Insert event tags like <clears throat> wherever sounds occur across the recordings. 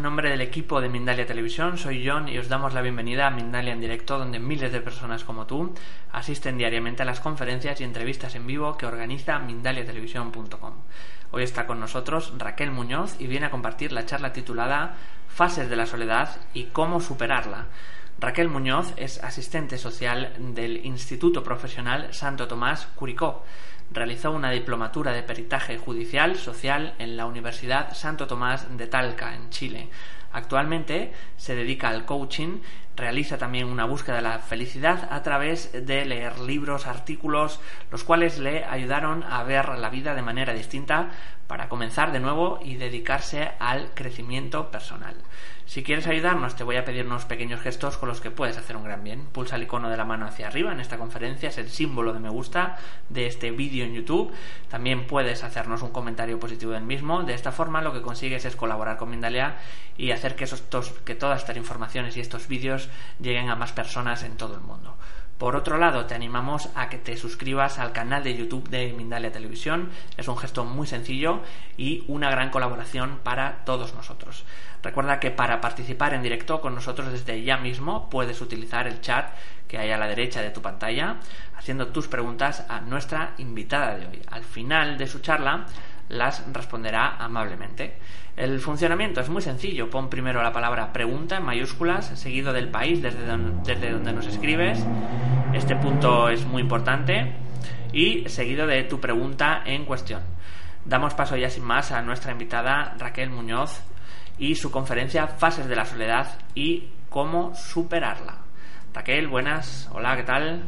en nombre del equipo de Mindalia Televisión. Soy John y os damos la bienvenida a Mindalia en directo, donde miles de personas como tú asisten diariamente a las conferencias y entrevistas en vivo que organiza mindaliatelevisión.com. Hoy está con nosotros Raquel Muñoz y viene a compartir la charla titulada Fases de la soledad y cómo superarla. Raquel Muñoz es asistente social del Instituto Profesional Santo Tomás Curicó realizó una diplomatura de peritaje judicial social en la Universidad Santo Tomás de Talca, en Chile. Actualmente se dedica al coaching, realiza también una búsqueda de la felicidad a través de leer libros, artículos, los cuales le ayudaron a ver la vida de manera distinta para comenzar de nuevo y dedicarse al crecimiento personal. Si quieres ayudarnos, te voy a pedir unos pequeños gestos con los que puedes hacer un gran bien. Pulsa el icono de la mano hacia arriba en esta conferencia, es el símbolo de me gusta de este vídeo en YouTube. También puedes hacernos un comentario positivo del mismo. De esta forma, lo que consigues es colaborar con Mindalia y hacer que, que todas estas informaciones y estos vídeos lleguen a más personas en todo el mundo. Por otro lado, te animamos a que te suscribas al canal de YouTube de Mindalia Televisión. Es un gesto muy sencillo y una gran colaboración para todos nosotros. Recuerda que para participar en directo con nosotros desde ya mismo puedes utilizar el chat que hay a la derecha de tu pantalla, haciendo tus preguntas a nuestra invitada de hoy. Al final de su charla las responderá amablemente. El funcionamiento es muy sencillo. Pon primero la palabra pregunta en mayúsculas, seguido del país desde donde, nos escribes. Este punto es muy importante. Y seguido de tu pregunta en cuestión. Damos paso ya sin más a nuestra invitada Raquel Muñoz y su conferencia Fases de la Soledad y cómo superarla. Raquel, buenas. Hola, ¿qué tal?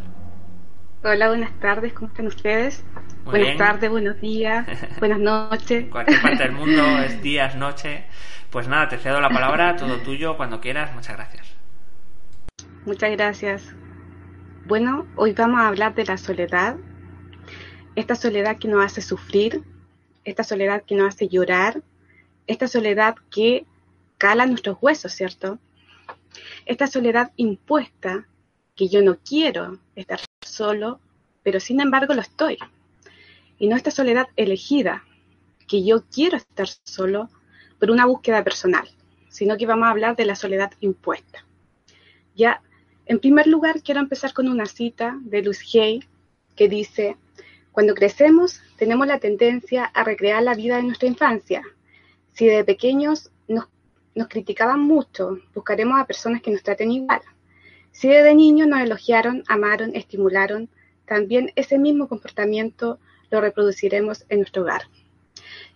Hola, buenas tardes, ¿cómo están ustedes? buenas tardes, buenos días, <laughs> buenas noches. Cualquier parte del mundo <laughs> es días, noche. Pues nada, te cedo la palabra, todo tuyo, cuando quieras. Muchas gracias. Muchas gracias. Bueno, hoy vamos a hablar de la soledad. Esta soledad que nos hace sufrir, esta soledad que nos hace llorar, esta soledad que cala nuestros huesos, ¿cierto? Esta soledad impuesta, que yo no quiero estar solo, pero sin embargo lo estoy. Y no esta soledad elegida, que yo quiero estar solo por una búsqueda personal, sino que vamos a hablar de la soledad impuesta. Ya, en primer lugar, quiero empezar con una cita de Luis Hay que dice, cuando crecemos tenemos la tendencia a recrear la vida de nuestra infancia. Si de pequeños nos, criticaban mucho, buscaremos a personas que nos traten igual. Si desde niños nos elogiaron, amaron, estimularon, también ese mismo comportamiento lo reproduciremos en nuestro hogar.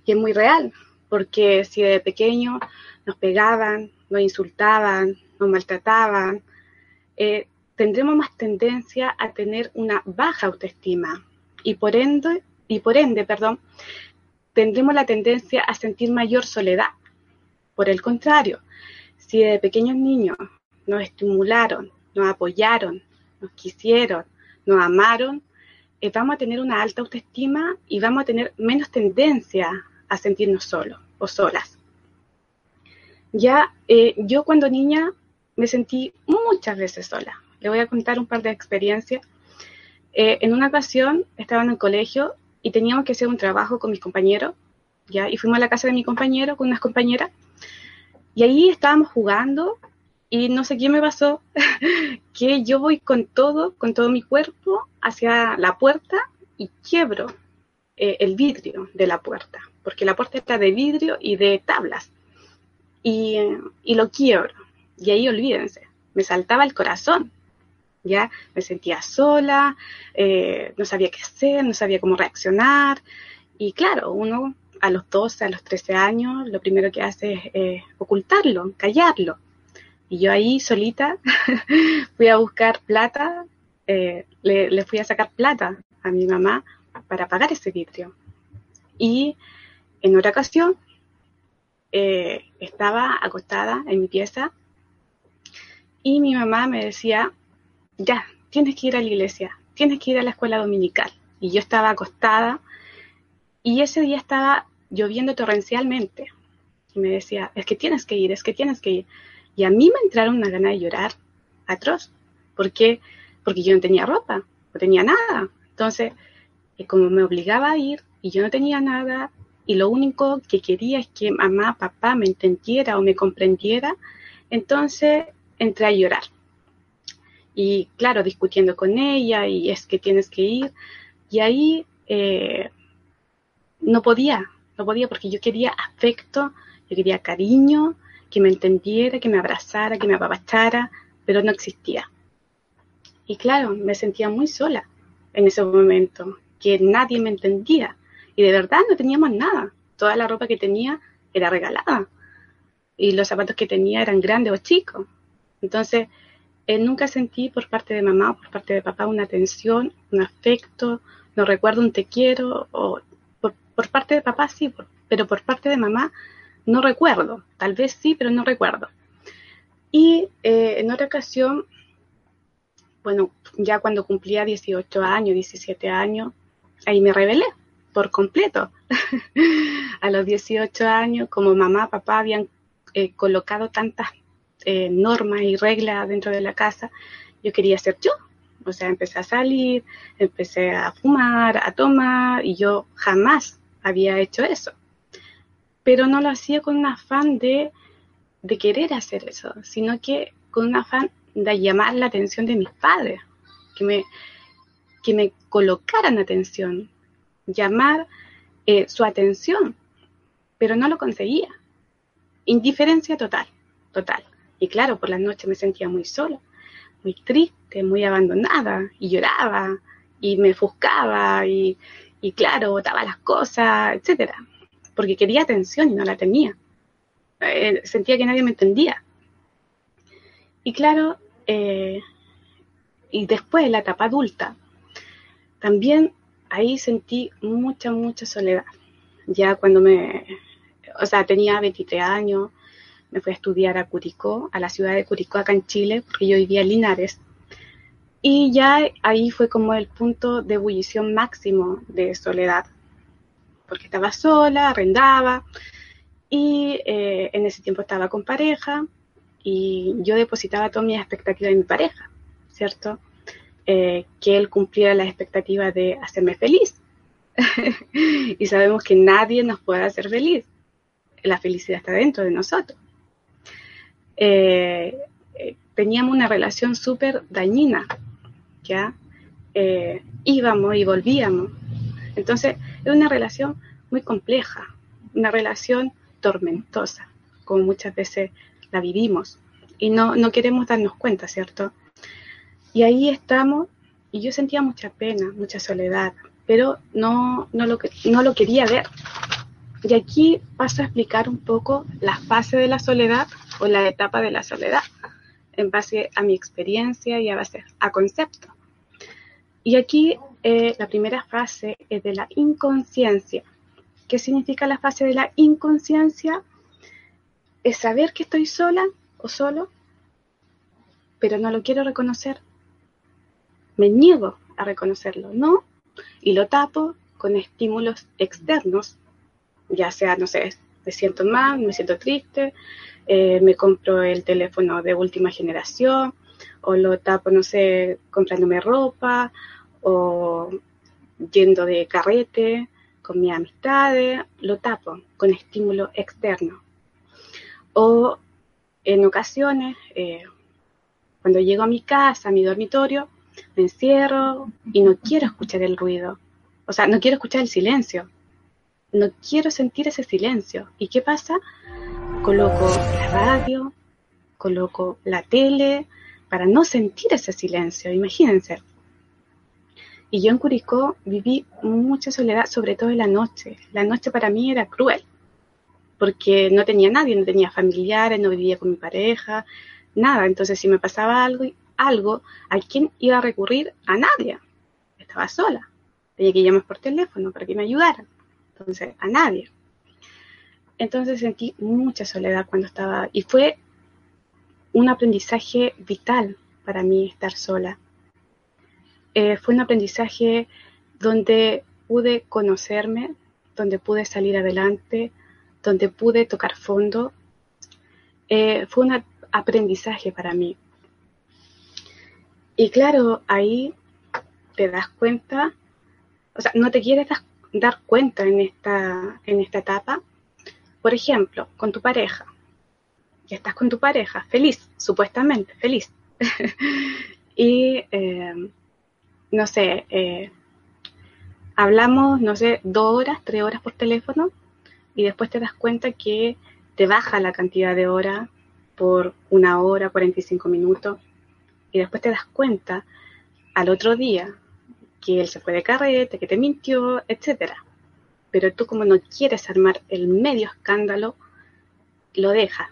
Y es muy real, porque si de pequeño nos pegaban, nos insultaban, nos maltrataban, eh, tendremos más tendencia a tener una baja autoestima y por ende, perdón, tendremos la tendencia a sentir mayor soledad. Por el contrario, si de pequeños niños nos estimularon, nos apoyaron, nos quisieron, nos amaron, eh, vamos a tener una alta autoestima y vamos a tener menos tendencia a sentirnos solos o solas. Ya eh, yo cuando niña me sentí muchas veces sola. Le voy a contar un par de experiencias. Eh, en una ocasión estaba en el colegio y teníamos que hacer un trabajo con mis compañeros, ¿ya? Y fuimos a la casa de mi compañero con unas compañeras. Y ahí estábamos jugando y no sé qué me pasó, <laughs> que yo voy con todo, con todo mi cuerpo hacia la puerta y quiebro eh, el vidrio de la puerta, porque la puerta está de vidrio y de tablas. Y, y lo quiebro. Y ahí olvídense, me saltaba el corazón, ya me sentía sola, eh, no sabía qué hacer, no sabía cómo reaccionar. Y claro, uno a los 12, a los 13 años, lo primero que hace es ocultarlo, callarlo. Y yo ahí solita <laughs> fui a buscar plata, eh, le, fui a sacar plata a mi mamá para pagar ese vidrio. Y en otra ocasión eh, estaba acostada en mi pieza y mi mamá me decía, ya, tienes que ir a la iglesia, tienes que ir a la escuela dominical. Y yo estaba acostada y ese día estaba lloviendo torrencialmente. Y me decía, es que tienes que ir, es que tienes que ir. Y a mí me entraron una gana de llorar atroz. ¿Por qué? Porque yo no tenía ropa, no tenía nada. Entonces, eh, como me obligaba a ir y yo no tenía nada, y lo único que quería es que mamá, papá me entendiera o me comprendiera, entonces entré a llorar. Y claro, discutiendo con ella y es que tienes que ir. Y ahí eh, no podía, no podía porque yo quería afecto, yo quería cariño, que me entendiera, que me abrazara, que me apapachara, pero no existía. Y claro, me sentía muy sola en ese momento, que nadie me entendía. Y de verdad no teníamos nada. Toda la ropa que tenía era regalada. Y los zapatos que tenía eran grandes o chicos. Entonces, eh, nunca sentí por parte de mamá o por parte de papá una atención, un afecto, no recuerdo un te quiero, o por, parte de papá sí, pero por parte de mamá no recuerdo, tal vez sí, pero no recuerdo. Y eh, en otra ocasión, bueno, ya cuando cumplía 18 años, 17 años, ahí me rebelé por completo. <laughs> a los 18 años, como mamá, papá habían eh, colocado tantas eh, normas y reglas dentro de la casa, yo quería ser yo. O sea, empecé a salir, empecé a fumar, a tomar, y yo jamás había hecho eso. Pero no lo hacía con un afán de, querer hacer eso, sino que con un afán de llamar la atención de mis padres, que me, que me colocaran atención, llamar eh, su atención, pero no lo conseguía. Indiferencia total, total. Y claro, por la noche me sentía muy sola, muy triste, muy abandonada, y lloraba, y me ofuscaba, y, y claro, botaba las cosas, etcétera, porque quería atención y no la tenía. Eh, sentía que nadie me entendía. Y claro, eh, y después, la etapa adulta, también ahí sentí mucha, mucha soledad. Ya cuando me, o sea, tenía 23 años, me fui a estudiar a Curicó, a la ciudad de Curicó, acá en Chile, porque yo vivía en Linares. Y ya ahí fue como el punto de ebullición máximo de soledad, porque estaba sola, arrendaba, y eh, en ese tiempo estaba con pareja, y yo depositaba toda mi expectativa en mi pareja, ¿cierto? Eh, que él cumpliera las expectativas de hacerme feliz. <laughs> y sabemos que nadie nos puede hacer feliz. La felicidad está dentro de nosotros. Eh, teníamos una relación súper dañina, ¿ya? Eh, íbamos y volvíamos. Entonces, es una relación muy compleja, una relación tormentosa, como muchas veces la vivimos, y no, no queremos darnos cuenta, ¿cierto? Y ahí estamos, y yo sentía mucha pena, mucha soledad, pero no, no, lo, no lo quería ver. Y aquí paso a explicar un poco la fase de la soledad o la etapa de la soledad, en base a mi experiencia y a base a conceptos. Y aquí eh, la primera fase es de la inconsciencia. ¿Qué significa la fase de la inconsciencia? Es saber que estoy sola o solo, pero no lo quiero reconocer. Me niego a reconocerlo, ¿no? Y lo tapo con estímulos externos, ya sea, no sé, me siento mal, me siento triste, eh, me compro el teléfono de última generación, o lo tapo, no sé, comprándome ropa, o yendo de carrete con mis amistades, lo tapo con estímulo externo. O en ocasiones, eh, cuando llego a mi casa, a mi dormitorio, me encierro y no quiero escuchar el ruido. O sea, no quiero escuchar el silencio. No quiero sentir ese silencio. ¿Y qué pasa? Coloco la radio, coloco la tele para no sentir ese silencio, imagínense. Y yo en Curicó viví mucha soledad, sobre todo en la noche. La noche para mí era cruel, porque no tenía nadie, no tenía familiares, no vivía con mi pareja, nada. Entonces, si me pasaba algo, algo, ¿a quién iba a recurrir? A nadie. Estaba sola. Tenía que llamar por teléfono para que me ayudaran. Entonces, a nadie. Entonces sentí mucha soledad cuando estaba, y fue un aprendizaje vital para mí estar sola. Eh, fue un aprendizaje donde pude conocerme, donde pude salir adelante, donde pude tocar fondo. Eh, fue un aprendizaje para mí. Y claro, ahí te das cuenta, o sea, no te quieres dar cuenta en esta, en esta etapa. Por ejemplo, con tu pareja. Ya estás con tu pareja, feliz, supuestamente, feliz. <laughs> y eh, no sé, eh, hablamos, no sé, dos horas, tres horas por teléfono y después te das cuenta que te baja la cantidad de horas por una hora, 45 minutos y después te das cuenta al otro día que él se fue de carrete, que te mintió, etcétera. Pero tú como no quieres armar el medio escándalo, lo dejas.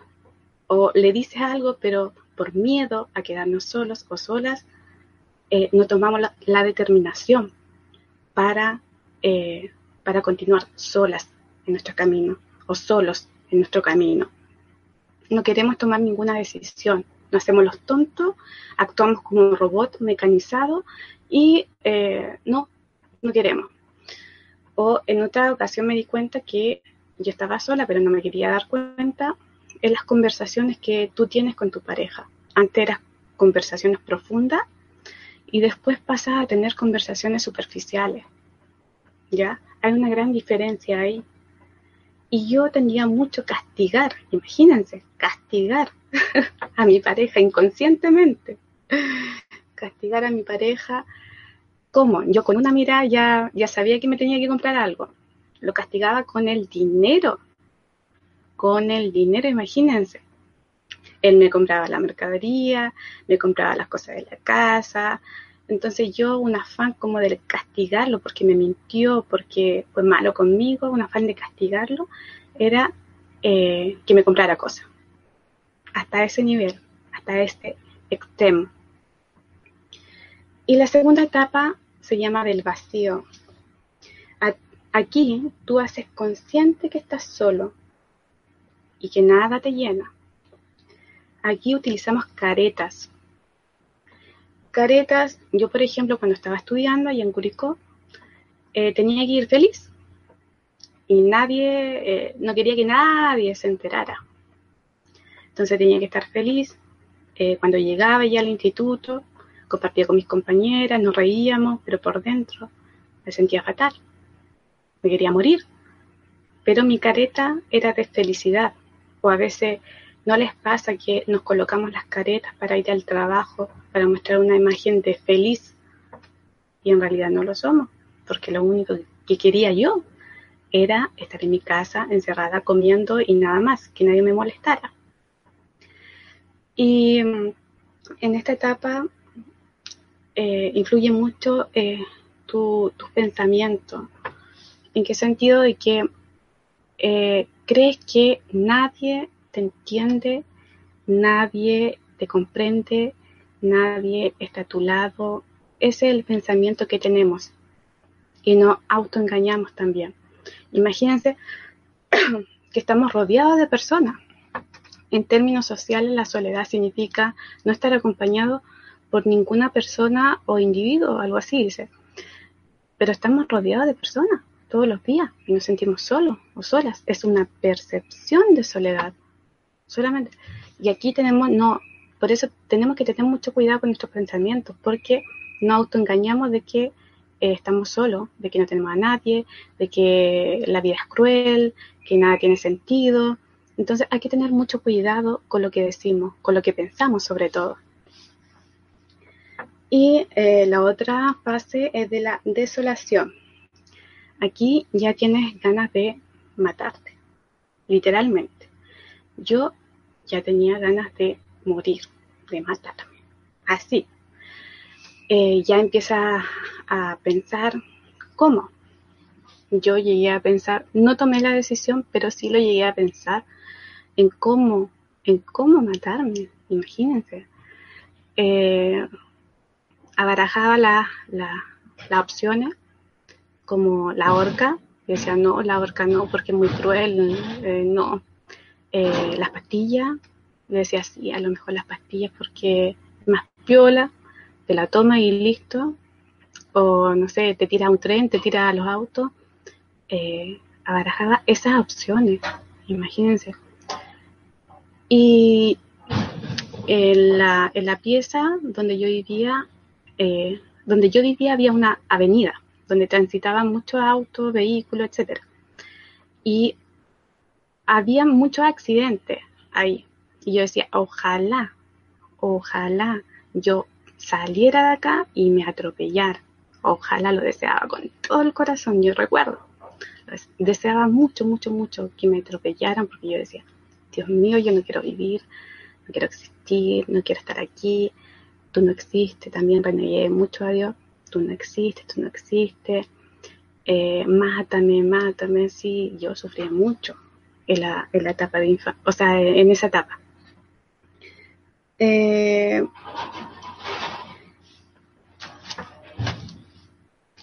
O le dices algo, pero por miedo a quedarnos solos o solas, eh, no tomamos la, determinación para, eh, para continuar solas en nuestro camino o solos en nuestro camino. No queremos tomar ninguna decisión, no hacemos los tontos, actuamos como un robot mecanizado y eh, no, no queremos. O en otra ocasión me di cuenta que yo estaba sola, pero no me quería dar cuenta en las conversaciones que tú tienes con tu pareja. Antes eran conversaciones profundas y después pasas a tener conversaciones superficiales. ¿Ya? Hay una gran diferencia ahí. Y yo tendría mucho castigar, imagínense, castigar <laughs> a mi pareja inconscientemente. Castigar a mi pareja. ¿Cómo? Yo con una mirada ya, ya sabía que me tenía que comprar algo. Lo castigaba con el dinero. Con el dinero, imagínense. Él me compraba la mercadería, me compraba las cosas de la casa. Entonces yo un afán como de castigarlo porque me mintió, porque fue malo conmigo, un afán de castigarlo, era eh, que me comprara cosas. Hasta ese nivel, hasta este extremo. Y la segunda etapa se llama del vacío. Aquí tú haces consciente que estás solo y que nada te llena. Aquí utilizamos caretas. Caretas, yo por ejemplo cuando estaba estudiando allá en Curicó, eh, tenía que ir feliz y nadie, eh, no quería que nadie se enterara. Entonces tenía que estar feliz. Eh, cuando llegaba ya al instituto, compartía con mis compañeras, nos reíamos, pero por dentro me sentía fatal. Me quería morir. Pero mi careta era de felicidad. O a veces ¿No les pasa que nos colocamos las caretas para ir al trabajo, para mostrar una imagen de feliz y en realidad no lo somos? Porque lo único que quería yo era estar en mi casa encerrada comiendo y nada más, que nadie me molestara. Y mm, en esta etapa eh, influye mucho eh, tu, tus pensamientos. ¿En qué sentido? De que eh, crees que nadie te entiende, nadie te comprende, nadie está a tu lado. Ese es el pensamiento que tenemos y nos autoengañamos también. Imagínense <clears throat> que estamos rodeados de personas. En términos sociales, la soledad significa no estar acompañado por ninguna persona o individuo, algo así dice. Pero estamos rodeados de personas todos los días y nos sentimos solos o solas. Es una percepción de soledad solamente. Y aquí tenemos, no, por eso tenemos que tener mucho cuidado con nuestros pensamientos, porque no autoengañamos de que eh, estamos solos, de que no tenemos a nadie, de que la vida es cruel, que nada tiene sentido. Entonces hay que tener mucho cuidado con lo que decimos, con lo que pensamos sobre todo. Y eh, la otra fase es de la desolación. Aquí ya tienes ganas de matarte, literalmente yo ya tenía ganas de morir, de matarme. Así. Eh, ya empieza a pensar, ¿cómo? Yo llegué a pensar, no tomé la decisión, pero sí lo llegué a pensar en cómo, en cómo matarme, imagínense. Eh, abarajaba las opciones como la horca, decía no, la horca no, porque es muy cruel, eh, no. Eh, las pastillas, decía sí, a lo mejor las pastillas porque es más piola, te la toma y listo. O no sé, te tira un tren, te tira a los autos. Eh, abarajaba esas opciones, imagínense. Y en la, en la pieza donde yo vivía, eh, donde yo vivía había una avenida donde transitaban muchos autos, vehículos, etc. Y había muchos accidentes ahí. Y yo decía, ojalá, ojalá yo saliera de acá y me atropellara. Ojalá lo deseaba con todo el corazón, yo recuerdo. Deseaba mucho, mucho, mucho que me atropellaran porque yo decía, Dios mío, yo no quiero vivir, no quiero existir, no quiero estar aquí, tú no existes. También renegué mucho a Dios, tú no existes, tú no existes. Eh, mátame, mátame, sí, yo sufrí mucho en la, en la etapa de infancia, o sea, en esa etapa. Eh,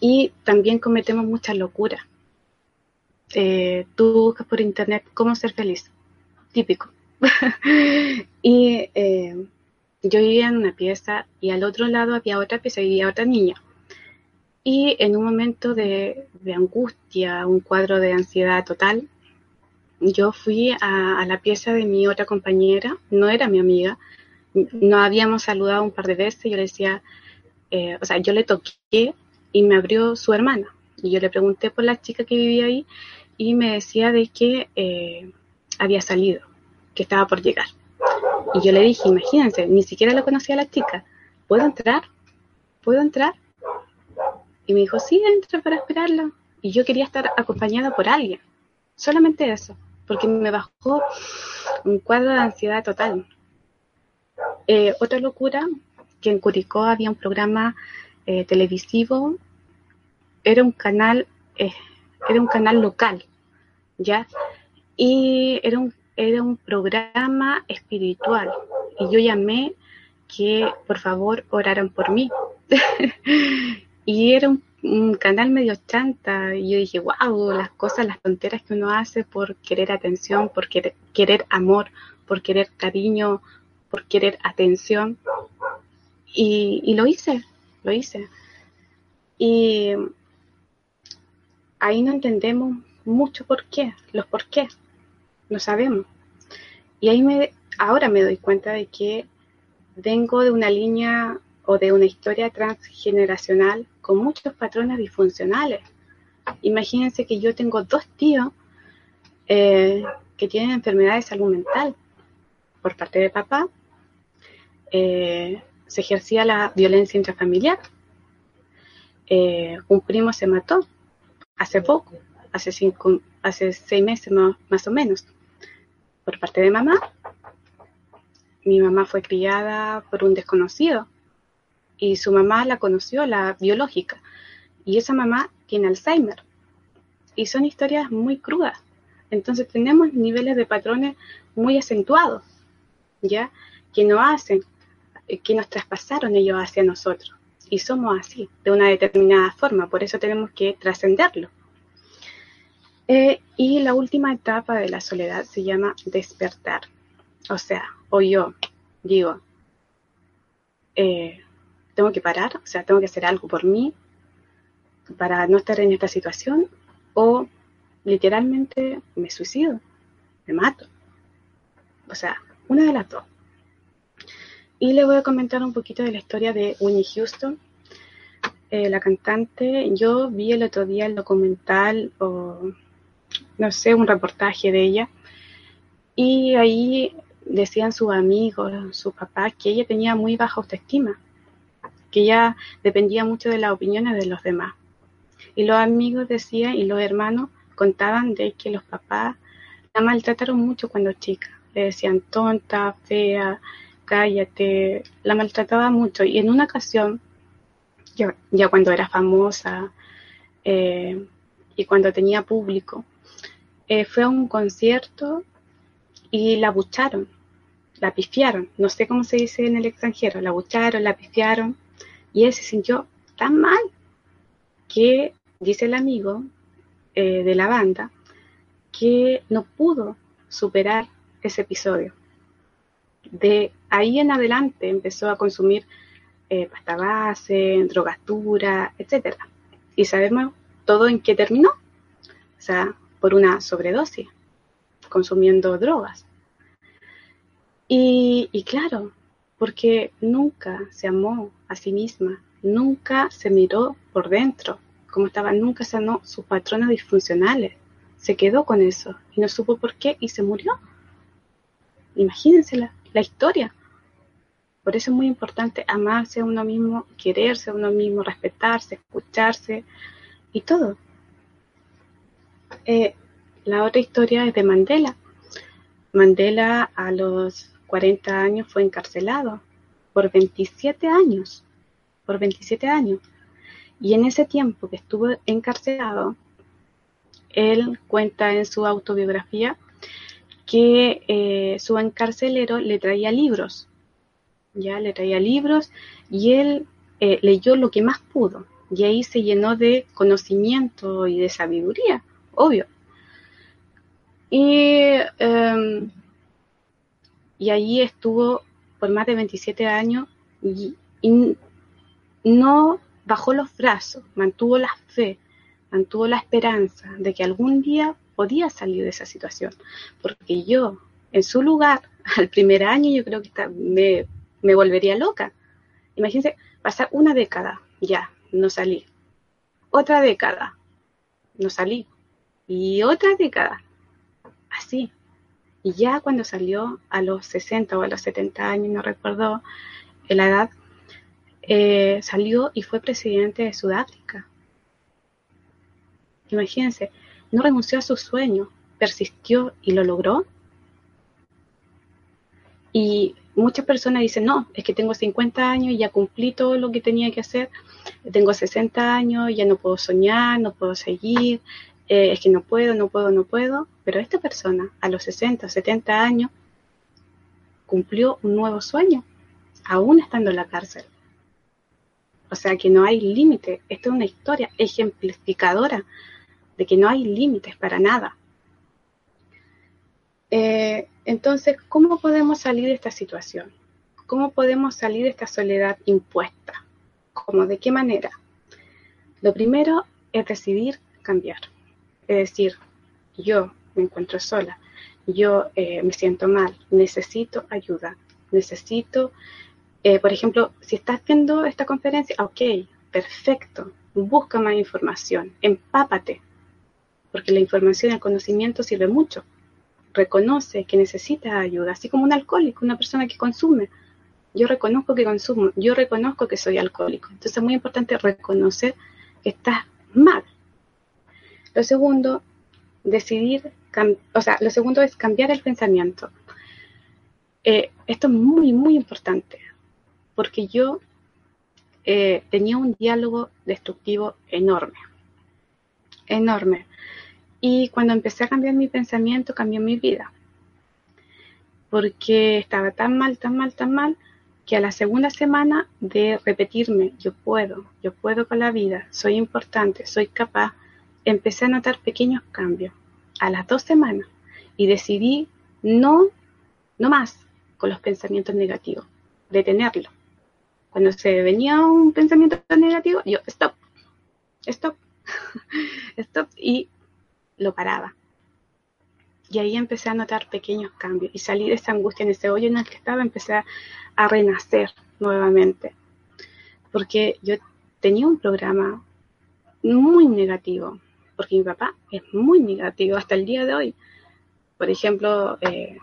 y también cometemos muchas locuras. Eh, tú buscas por internet cómo ser feliz, típico. <laughs> y eh, yo vivía en una pieza y al otro lado había otra pieza y vivía otra niña. Y en un momento de, angustia, un cuadro de ansiedad total, yo fui a, la pieza de mi otra compañera, no era mi amiga, nos habíamos saludado un par de veces, yo le decía, eh, o sea, yo le toqué y me abrió su hermana. Y yo le pregunté por la chica que vivía ahí y me decía de que eh, había salido, que estaba por llegar. Y yo le dije, imagínense, ni siquiera la conocía la chica. ¿Puedo entrar? ¿Puedo entrar? Y me dijo, sí, entra para esperarla. Y yo quería estar acompañada por alguien. Solamente eso. Porque me bajó un cuadro de ansiedad total. Eh, otra locura, que en Curicó había un programa eh, televisivo, era un canal, eh, era un canal local, ¿ya? Y era un, era un programa espiritual. Y yo llamé que por favor oraran por mí. <laughs> y era un, canal medio chanta. Y yo dije, wow, las cosas, las tonteras que uno hace por querer atención, por querer, querer amor, por querer cariño, por querer atención. Y, y lo hice, lo hice. Y ahí no entendemos mucho por qué, los por qué, no sabemos. Y ahí me, ahora me doy cuenta de que vengo de una línea o de una historia transgeneracional con muchos patrones disfuncionales. Imagínense que yo tengo dos tíos eh, que tienen enfermedades de salud mental. Por parte de papá, eh, se ejercía la violencia intrafamiliar. Eh, un primo se mató hace poco, hace, cinco, hace seis meses más, o menos. Por parte de mamá, mi mamá fue criada por un desconocido y su mamá la conoció, la biológica, y esa mamá tiene Alzheimer. Y son historias muy crudas. Entonces tenemos niveles de patrones muy acentuados, ¿ya? Que no hacen eh, que nos traspasaron ellos hacia nosotros. Y somos así, de una determinada forma, por eso tenemos que trascenderlo. Eh, y la última etapa de la soledad se llama despertar. O sea, o yo digo, eh, tengo que parar, o sea, tengo que hacer algo por mí para no estar en esta situación, o literalmente me suicido, me mato. O sea, una de las dos. Y le voy a comentar un poquito de la historia de Winnie Houston, eh, la cantante. Yo vi el otro día el documental o, no sé, un reportaje de ella. Y ahí decían sus amigos, sus papás, que ella tenía muy baja autoestima, que ella dependía mucho de las opiniones de los demás. Y los amigos decían y los hermanos contaban de que los papás la maltrataron mucho cuando chica. Le decían tonta, fea, cállate, la maltrataba mucho. Y en una ocasión, ya, ya cuando era famosa eh, y cuando tenía público, eh, fue a un concierto y la bucharon, la pifiaron, no sé cómo se dice en el extranjero, la bucharon, la pifiaron, y él se sintió tan mal que, dice el amigo eh, de la banda, que no pudo superar ese episodio. De ahí en adelante empezó a consumir eh, pasta base, drogastura, etc. Y sabemos todo en qué terminó. O sea, por una sobredosis, consumiendo drogas. Y, y claro, porque nunca se amó a sí misma, nunca se miró por dentro, como estaba, nunca sanó sus patrones disfuncionales. Se quedó con eso y no supo por qué y se murió. Imagínense la, historia. Por eso es muy importante amarse a uno mismo, quererse a uno mismo, respetarse, escucharse y todo. Eh, la otra historia es de Mandela. Mandela a los 40 años fue encarcelado por 27 años. Por 27 años. Y en ese tiempo que estuvo encarcelado, él cuenta en su autobiografía que eh, su encarcelero le traía libros, ya le traía libros y él eh, leyó lo que más pudo y ahí se llenó de conocimiento y de sabiduría, obvio. Y, eh, y allí estuvo por más de 27 años y no bajó los brazos, mantuvo la fe, mantuvo la esperanza de que algún día podía salir de esa situación. Porque yo, en su lugar, <laughs> al primer año, yo creo que me, me volvería loca. Imagínense, pasar una década, ya, no salí. Otra década, no salí. Y otra década, así. Y ya cuando salió a los 60 o a los 70 años, no recuerdo la edad, eh, salió y fue presidente de Sudáfrica. Imagínense, no renunció a su sueño, persistió y lo logró. Y muchas personas dicen, no, es que tengo 50 años y ya cumplí todo lo que tenía que hacer, tengo 60 años, ya no puedo soñar, no puedo seguir, eh, es que no puedo, no puedo, no puedo. Pero esta persona, a los 60, 70 años, cumplió un nuevo sueño, aún estando en la cárcel. O sea que no hay límite. Esta es una historia ejemplificadora de que no hay límites para nada. Eh, entonces, ¿cómo podemos salir de esta situación? ¿Cómo podemos salir de esta soledad impuesta? ¿Cómo? ¿De qué manera? Lo primero es decidir cambiar. Decir, yo me encuentro sola, yo eh, me siento mal, necesito ayuda, necesito eh, por ejemplo, si estás viendo esta conferencia, ok, perfecto, busca más información, empápate, porque la información y el conocimiento sirve mucho. Reconoce que necesitas ayuda, así como un alcohólico, una persona que consume. Yo reconozco que consumo, yo reconozco que soy alcohólico. Entonces es muy importante reconocer que estás mal. Lo segundo, decidir, o sea, lo segundo es cambiar el pensamiento. Eh, esto es muy, muy importante porque yo eh, tenía un diálogo destructivo enorme, enorme. Y cuando empecé a cambiar mi pensamiento, cambió mi vida. Porque estaba tan mal, tan mal, tan mal, que a la segunda semana de repetirme, yo puedo, yo puedo con la vida, soy importante, soy capaz, empecé a notar pequeños cambios. A las dos semanas. Y decidí no, no más con los pensamientos negativos, detenerlo cuando se venía un pensamiento negativo, yo, stop, stop, <laughs> stop, y lo paraba. Y ahí empecé a notar pequeños cambios y salí de esa angustia, en ese hoyo en el que estaba, empecé a, a renacer nuevamente. Porque yo tenía un programa muy negativo, porque mi papá es muy negativo hasta el día de hoy. Por ejemplo, eh,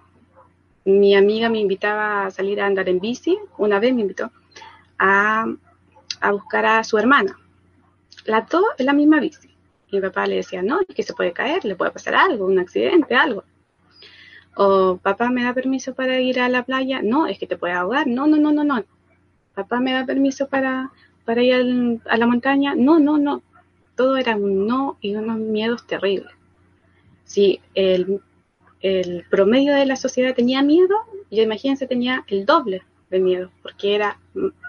mi amiga me invitaba a salir a andar en bici, una vez me invitó, a, buscar a su hermana. Las dos en la misma bici. Mi papá le decía, no, es que se puede caer, le puede pasar algo, un accidente, algo. O papá me da permiso para ir a la playa. No, es que te puedes ahogar. No, no, no, no, no. Papá me da permiso para, para ir a la montaña. No, no, no. Todo era un no y unos miedos terribles. Si el, promedio de la sociedad tenía miedo, yo imagínense tenía el doble de miedo, porque era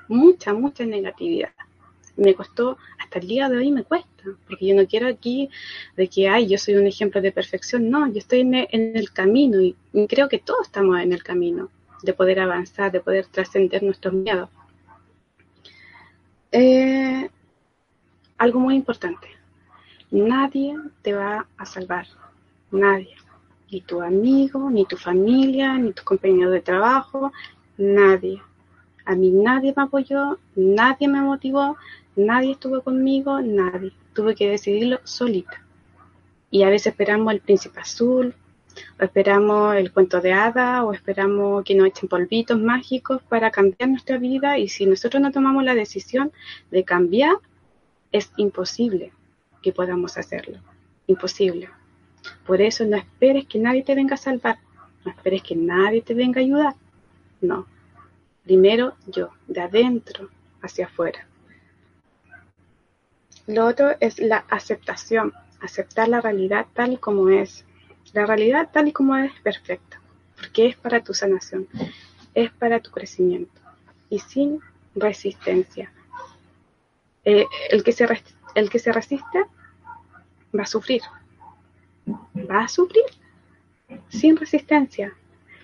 mucha, mucha negatividad. Me costó, hasta el día de hoy me cuesta, porque yo no quiero aquí de que, ay, yo soy un ejemplo de perfección, no, yo estoy en el, camino y, creo que todos estamos en el camino de poder avanzar, de poder trascender nuestros miedos. Eh, algo muy importante, nadie te va a salvar, nadie, ni tu amigo, ni tu familia, ni tu compañero de trabajo, nadie. A mí nadie me apoyó, nadie me motivó, nadie estuvo conmigo, nadie. Tuve que decidirlo solita. Y a veces esperamos el príncipe azul, o esperamos el cuento de hada, o esperamos que nos echen polvitos mágicos para cambiar nuestra vida. Y si nosotros no tomamos la decisión de cambiar, es imposible que podamos hacerlo. Imposible. Por eso no esperes que nadie te venga a salvar. No esperes que nadie te venga a ayudar. No. Primero yo, de adentro hacia afuera. Lo otro es la aceptación, aceptar la realidad tal como es. La realidad tal y como es perfecta, porque es para tu sanación, es para tu crecimiento y sin resistencia. Eh, el, que se resiste va a sufrir, va a sufrir sin resistencia,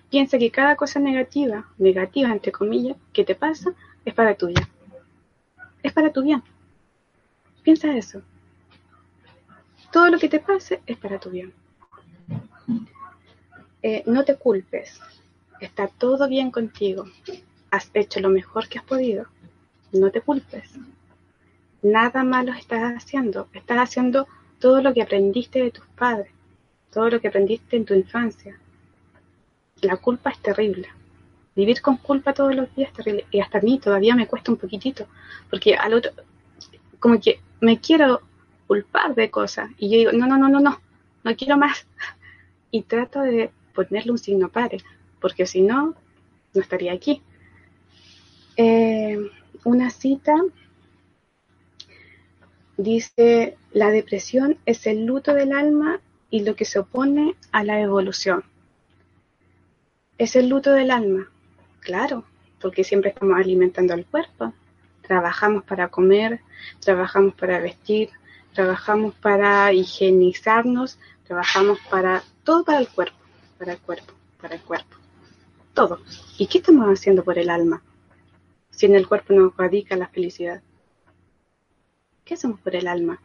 Piensa que cada cosa negativa, negativa entre comillas, que te pasa, es para tu bien. Es para tu bien. Piensa eso. Todo lo que te pase es para tu bien. Eh, no te culpes. Está todo bien contigo. Has hecho lo mejor que has podido. No te culpes. Nada malo estás haciendo. Estás haciendo todo lo que aprendiste de tus padres. Todo lo que aprendiste en tu infancia la culpa es terrible. Vivir con culpa todos los días es terrible. Y hasta a mí todavía me cuesta un poquitito. Porque al otro, como que me quiero culpar de cosas. Y yo digo, no, no, no, no, no, no quiero más. <laughs> Y trato de ponerle un signo pare. Porque si no, no estaría aquí. Eh, una cita dice, la depresión es el luto del alma y lo que se opone a la evolución. Es el luto del alma, claro, porque siempre estamos alimentando al cuerpo. Trabajamos para comer, trabajamos para vestir, trabajamos para higienizarnos, trabajamos para todo para el cuerpo, para el cuerpo, para el cuerpo. Todo. ¿Y qué estamos haciendo por el alma? Si en el cuerpo nos radica la felicidad. ¿Qué hacemos por el alma?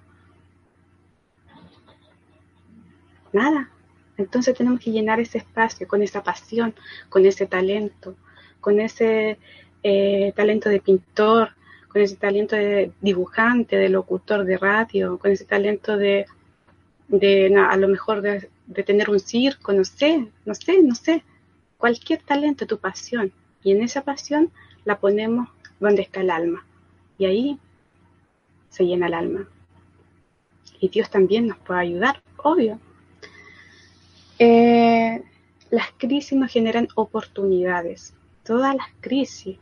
Nada. Entonces tenemos que llenar ese espacio con esa pasión, con ese talento, con ese eh, talento de pintor, con ese talento de dibujante, de locutor de radio, con ese talento de, a lo mejor de, de, tener un circo, no sé, no sé, no sé. Cualquier talento, tu pasión. Y en esa pasión la ponemos donde está el alma. Y ahí se llena el alma. Y Dios también nos puede ayudar, obvio. Eh, las crisis nos generan oportunidades. Todas las crisis,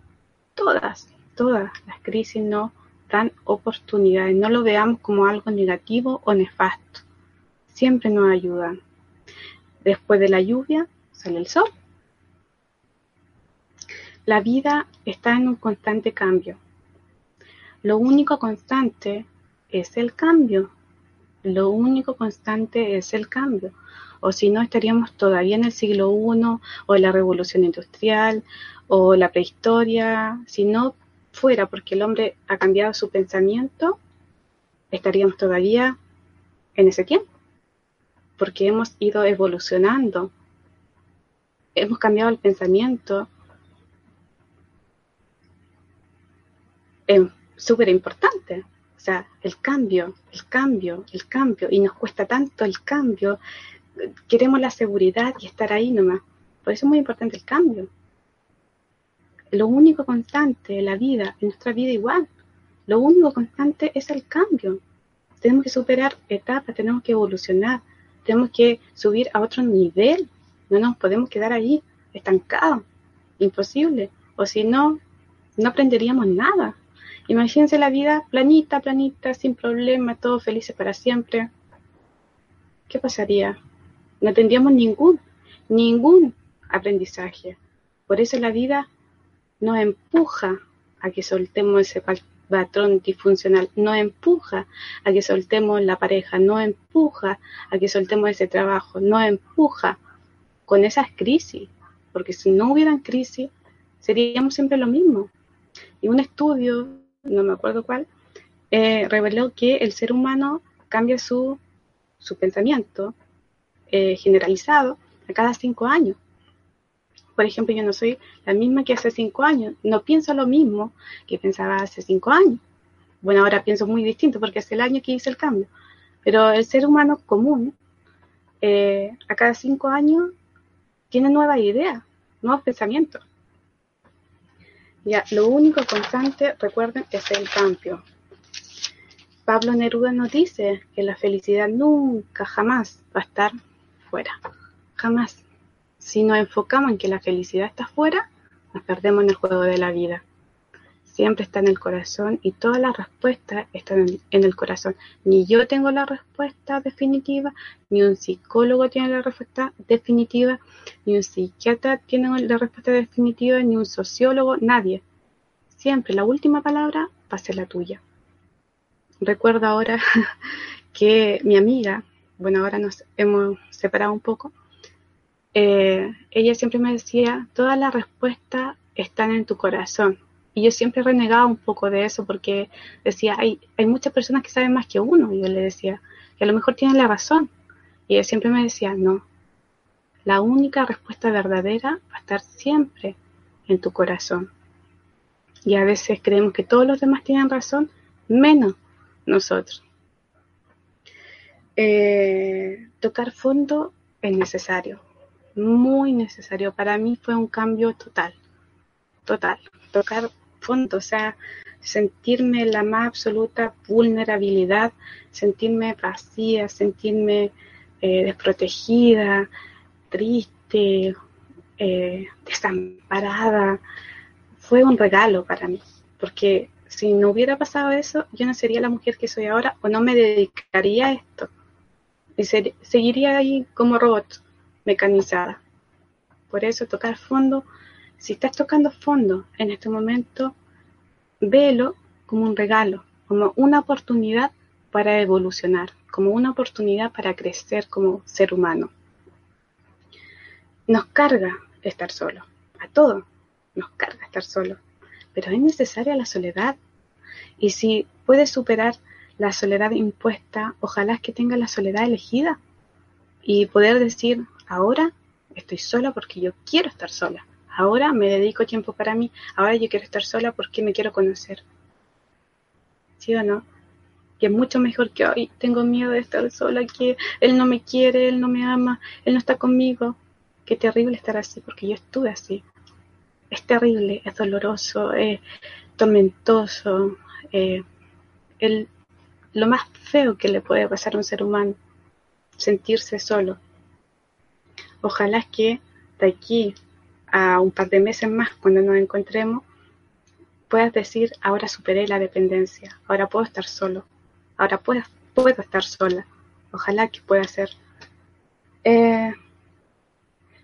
todas, todas las crisis nos dan oportunidades. No lo veamos como algo negativo o nefasto. Siempre nos ayudan. Después de la lluvia sale el sol. La vida está en un constante cambio. Lo único constante es el cambio. Lo único constante es el cambio o si no estaríamos todavía en el siglo I o en la revolución industrial o la prehistoria, si no fuera porque el hombre ha cambiado su pensamiento, estaríamos todavía en ese tiempo, porque hemos ido evolucionando, hemos cambiado el pensamiento. Súper importante, o sea, el cambio, el cambio, el cambio, y nos cuesta tanto el cambio queremos la seguridad y estar ahí nomás. Por eso es muy importante el cambio. Lo único constante en la vida, en nuestra vida igual, lo único constante es el cambio. Tenemos que superar etapas, tenemos que evolucionar, tenemos que subir a otro nivel No nos podemos quedar ahí, estancados, imposible. O si no, no aprenderíamos nada. Imagínense la vida planita, planita, sin problemas, todos felices para siempre. ¿Qué pasaría? No tendríamos ningún, ningún aprendizaje. Por eso la vida nos empuja a que soltemos ese patrón disfuncional, nos empuja a que soltemos la pareja, nos empuja a que soltemos ese trabajo, nos empuja con esas crisis, porque si no hubieran crisis, seríamos siempre lo mismo. Y un estudio, no me acuerdo cuál, eh, reveló que el ser humano cambia su, su pensamiento eh, generalizado a cada cinco años. Por ejemplo, yo no soy la misma que hace cinco años, no pienso lo mismo que pensaba hace cinco años. Bueno, ahora pienso muy distinto porque es el año que hice el cambio. Pero el ser humano común, eh, a cada cinco años, tiene nuevas ideas, nuevos pensamientos. Ya, lo único constante, recuerden, es el cambio. Pablo Neruda nos dice que la felicidad nunca, jamás va a estar fuera. Jamás. Si nos enfocamos en que la felicidad está fuera, nos perdemos en el juego de la vida. Siempre está en el corazón y todas las respuestas están en, el corazón. Ni yo tengo la respuesta definitiva, ni un psicólogo tiene la respuesta definitiva, ni un psiquiatra tiene la respuesta definitiva, ni un sociólogo, nadie. Siempre la última palabra va a ser la tuya. Recuerdo ahora <laughs> que mi amiga, bueno, ahora nos hemos separado un poco, eh, ella siempre me decía, todas las respuestas están en tu corazón. Y yo siempre renegaba un poco de eso porque decía, hay, hay muchas personas que saben más que uno. Y yo le decía, que a lo mejor tienen la razón. Y ella siempre me decía, no, la única respuesta verdadera va a estar siempre en tu corazón. Y a veces creemos que todos los demás tienen razón, menos nosotros. Eh, tocar fondo es necesario, muy necesario. Para mí fue un cambio total, total. Tocar fondo, o sea, sentirme la más absoluta vulnerabilidad, sentirme vacía, sentirme eh, desprotegida, triste, eh, desamparada, fue un regalo para mí, porque si no hubiera pasado eso, yo no sería la mujer que soy ahora o no me dedicaría a esto y seguiría ahí como robot, mecanizada. Por eso tocar fondo, si estás tocando fondo en este momento, velo como un regalo, como una oportunidad para evolucionar, como una oportunidad para crecer como ser humano. Nos carga estar solo, a todo nos carga estar solo, pero es necesaria la soledad. Y si puedes superar la soledad impuesta, ojalá que tengas la soledad elegida y poder decir, ahora estoy sola porque yo quiero estar sola, ahora me dedico tiempo para mí, ahora yo quiero estar sola porque me quiero conocer. ¿Sí o no? Que es mucho mejor que hoy tengo miedo de estar sola, que él no me quiere, él no me ama, él no está conmigo. Qué terrible estar así, porque yo estuve así. Es terrible, es doloroso, es tormentoso, eh, el, lo más feo que le puede pasar a un ser humano, sentirse solo. Ojalá que de aquí a un par de meses más, cuando nos encontremos, puedas decir, ahora superé la dependencia, ahora puedo estar solo, ahora puedo, puedo estar sola. Ojalá que pueda ser. Eh,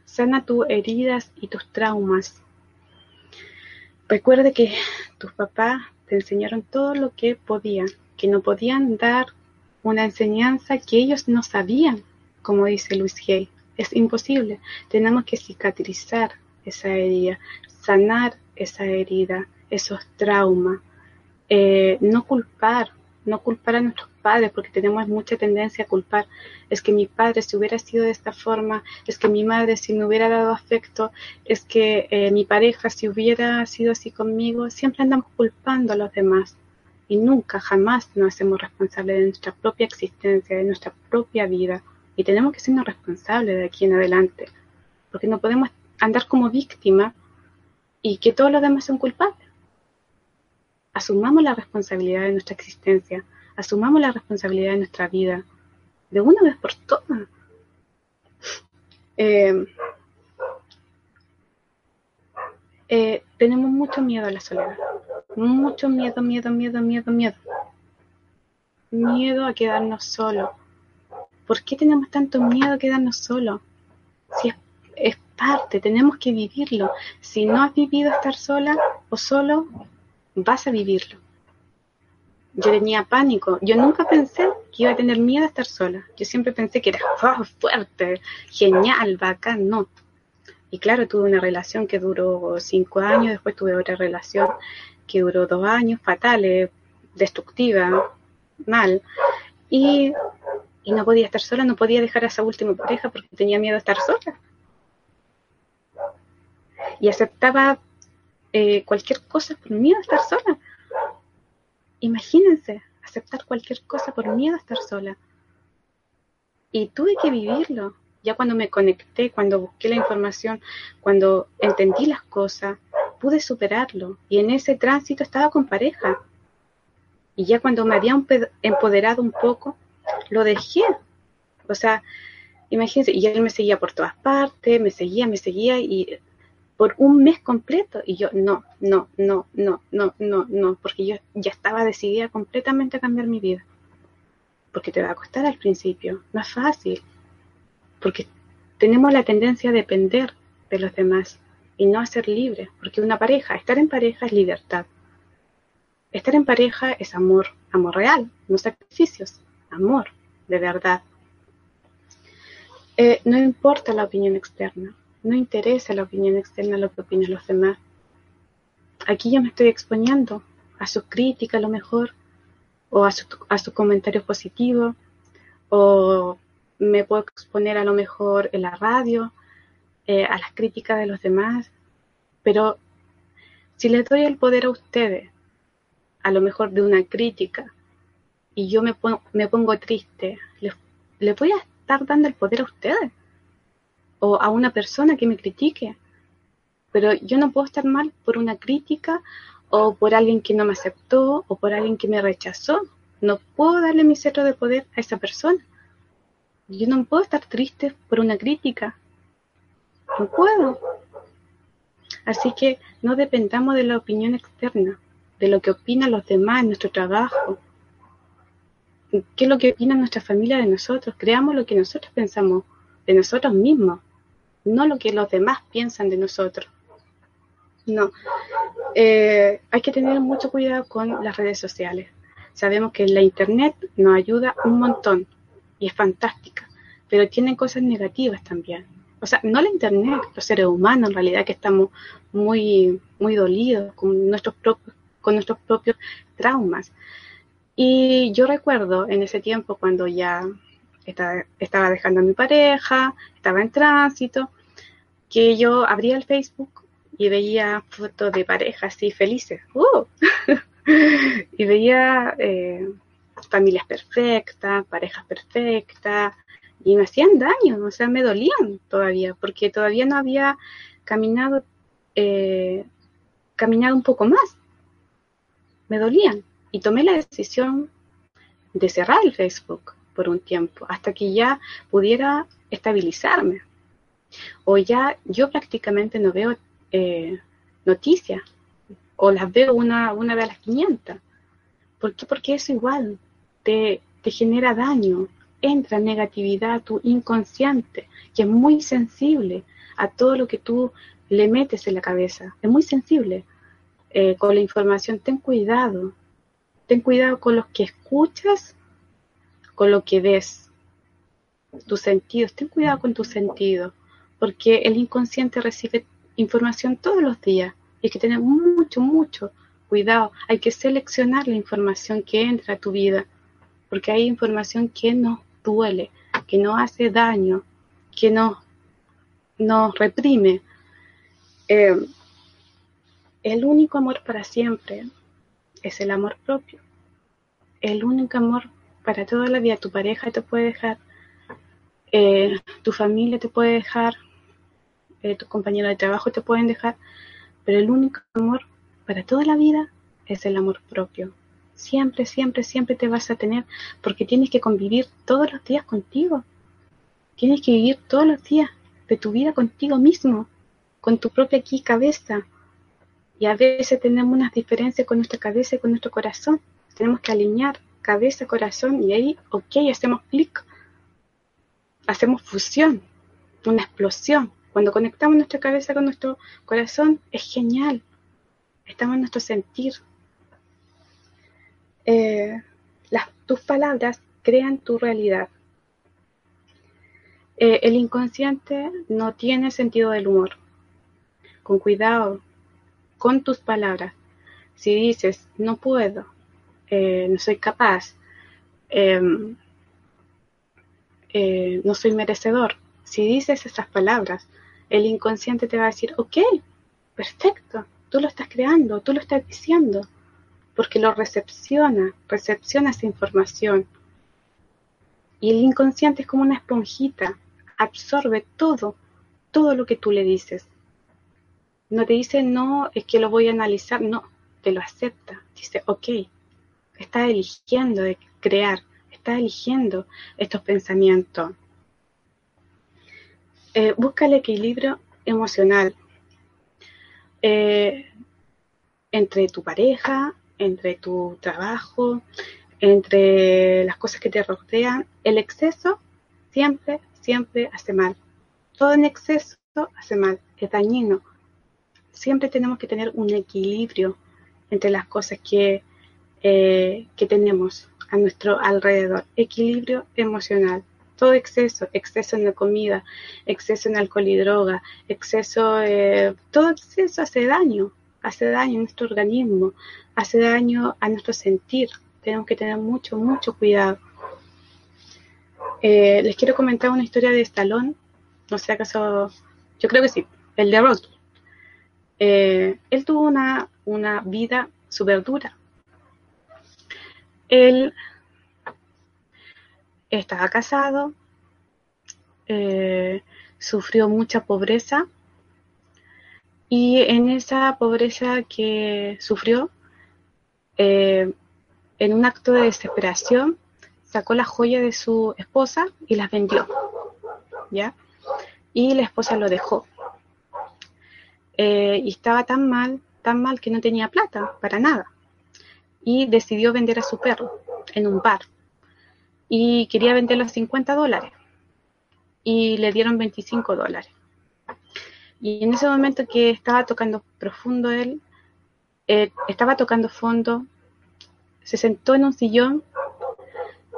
sana tus heridas y tus traumas. Recuerde que tus papás te enseñaron todo lo que podían que no podían dar una enseñanza que ellos no sabían, como dice Luis Hay. Es imposible. Tenemos que cicatrizar esa herida, sanar esa herida, esos traumas, eh, no culpar, no culpar a nuestros padres, porque tenemos mucha tendencia a culpar. Es que mi padre si hubiera sido de esta forma, es que mi madre si me hubiera dado afecto, es que eh, mi pareja si hubiera sido así conmigo, siempre andamos culpando a los demás y nunca, jamás nos hacemos responsables de nuestra propia existencia, de nuestra propia vida. Y tenemos que sernos responsables de aquí en adelante, porque no podemos andar como víctima y que todos los demás son culpables. Asumamos la responsabilidad de nuestra existencia, asumamos la responsabilidad de nuestra vida, de una vez por todas. Eh, eh, tenemos mucho miedo a la soledad. Mucho miedo, miedo, miedo, miedo, miedo. Miedo a quedarnos solos. ¿Por qué tenemos tanto miedo a quedarnos solos? Si es, es parte, tenemos que vivirlo. Si no has vivido estar sola o solo, vas a vivirlo. Yo tenía pánico. Yo nunca pensé que iba a tener miedo a estar sola. Yo siempre pensé que era <laughs> oh, fuerte, genial, bacán. No. Y claro, tuve una relación que duró cinco años, después tuve otra relación que duró dos años, fatal, destructiva, mal. Y, y no podía estar sola, no podía dejar a esa última pareja porque tenía miedo a estar sola. Y aceptaba eh, cualquier cosa por miedo a estar sola. Imagínense, aceptar cualquier cosa por miedo a estar sola. Y tuve que vivirlo. Ya cuando me conecté, cuando busqué la información, cuando entendí las cosas, pude superarlo. Y en ese tránsito estaba con pareja. Y ya cuando me había empoderado un poco, lo dejé. O sea, imagínense, y él me seguía por todas partes, me seguía, me seguía, y por un mes completo. Y yo, no, no, no, no, no, no, no, porque yo ya estaba decidida completamente a cambiar mi vida. Porque te va a costar al principio, no es fácil. Porque tenemos la tendencia a depender de los demás y no a ser libres. Porque una pareja, estar en pareja es libertad. Estar en pareja es amor, amor real, no sacrificios, amor de verdad. Eh, no importa la opinión externa, no interesa la opinión externa, lo que opinan los demás. Aquí yo me estoy exponiendo a sus críticas a lo mejor, o a, sus comentarios positivos, o me puedo exponer a lo mejor en la radio, eh, a las críticas de los demás, pero si les doy el poder a ustedes, a lo mejor de una crítica, y yo me pongo, me pongo triste, les, les voy a estar dando el poder a ustedes o a una persona que me critique. Pero yo no puedo estar mal por una crítica o por alguien que no me aceptó o por alguien que me rechazó. No puedo darle mi cetro de poder a esa persona. Yo no puedo estar triste por una crítica. No puedo. Así que no dependamos de la opinión externa, de lo que opinan los demás en nuestro trabajo. ¿Qué es lo que opina nuestra familia de nosotros? Creamos lo que nosotros pensamos de nosotros mismos, no lo que los demás piensan de nosotros. No, eh, hay que tener mucho cuidado con las redes sociales. Sabemos que la Internet nos ayuda un montón y es fantástica, pero tiene cosas negativas también. O sea, no la Internet, los seres humanos en realidad que estamos muy, muy dolidos con nuestros propios, con nuestros propios traumas. Y yo recuerdo en ese tiempo cuando ya estaba, dejando a mi pareja, estaba en tránsito, que yo abría el Facebook y veía fotos de parejas así felices. ¡Uh! <laughs> y veía eh, familias perfectas, parejas perfectas, y me hacían daño, o sea, me dolían todavía, porque todavía no había caminado, eh, caminado un poco más. Me dolían. Y tomé la decisión de cerrar el Facebook por un tiempo, hasta que ya pudiera estabilizarme. O ya yo prácticamente no veo eh, noticias, o las veo una, una vez a las 500. ¿Por qué? Porque eso igual te, te genera daño, entra negatividad a tu inconsciente, que es muy sensible a todo lo que tú le metes en la cabeza. Es muy sensible eh, con la información. Ten cuidado. Ten cuidado con los que escuchas con lo que ves, tus sentidos. Ten cuidado con tus sentidos, porque el inconsciente recibe información todos los días y hay que tener mucho, mucho cuidado. Hay que seleccionar la información que entra a tu vida, porque hay información que nos duele, que nos hace daño, que nos, nos reprime. Eh, el único amor para siempre es el amor propio. El único amor para toda la vida. Tu pareja te puede dejar, eh, tu familia te puede dejar, eh, tus compañeros de trabajo te pueden dejar, pero el único amor para toda la vida es el amor propio. Siempre, siempre, siempre te vas a tener, porque tienes que convivir todos los días contigo. Tienes que vivir todos los días de tu vida contigo mismo, con tu propia cabeza. Y a veces tenemos unas diferencias con nuestra cabeza y con nuestro corazón. Tenemos que alinear cabeza, corazón y ahí, ok, hacemos clic. Hacemos fusión, una explosión. Cuando conectamos nuestra cabeza con nuestro corazón, es genial. Estamos en nuestro sentir. Eh, tus palabras crean tu realidad. Eh, el inconsciente no tiene sentido del humor. Con cuidado con tus palabras. Si dices, no puedo, eh, no soy capaz, em, eh, no soy merecedor, si dices esas palabras, el inconsciente te va a decir, ok, perfecto, tú lo estás creando, tú lo estás diciendo, porque lo recepciona, recepciona esa información. Y el inconsciente es como una esponjita, absorbe todo, todo lo que tú le dices. No te dice, no, es que lo voy a analizar, no, te lo acepta. Dice, ok, está eligiendo crear, está eligiendo estos pensamientos. Eh, busca el equilibrio emocional eh, entre tu pareja, entre tu trabajo, entre las cosas que te rodean. El exceso siempre siempre hace mal. Todo en exceso hace mal, es dañino. Siempre tenemos que tener un equilibrio entre las cosas que, eh, que tenemos a nuestro alrededor. Equilibrio emocional. Todo exceso, exceso en la comida, exceso en alcohol y droga, exceso, eh, todo exceso hace daño, hace daño a nuestro organismo, hace daño a nuestro sentir. Tenemos que tener mucho, mucho cuidado. Eh, les quiero comentar una historia de Stallone. No sé acaso, yo creo que sí, el de Rocky. Eh, él tuvo una, una vida súper dura. Él estaba casado, eh, sufrió mucha pobreza y en esa pobreza que sufrió, en un acto de desesperación, sacó la joya de su esposa y las vendió, ¿ya? Y la esposa lo dejó. Eh, y estaba tan mal, tan mal que no tenía plata para nada. Y decidió vender a su perro en un bar. Y quería venderlo a 50 dólares. Y le dieron 25 dólares. Y en ese momento que estaba tocando profundo él, eh, estaba tocando fondo, se sentó en un sillón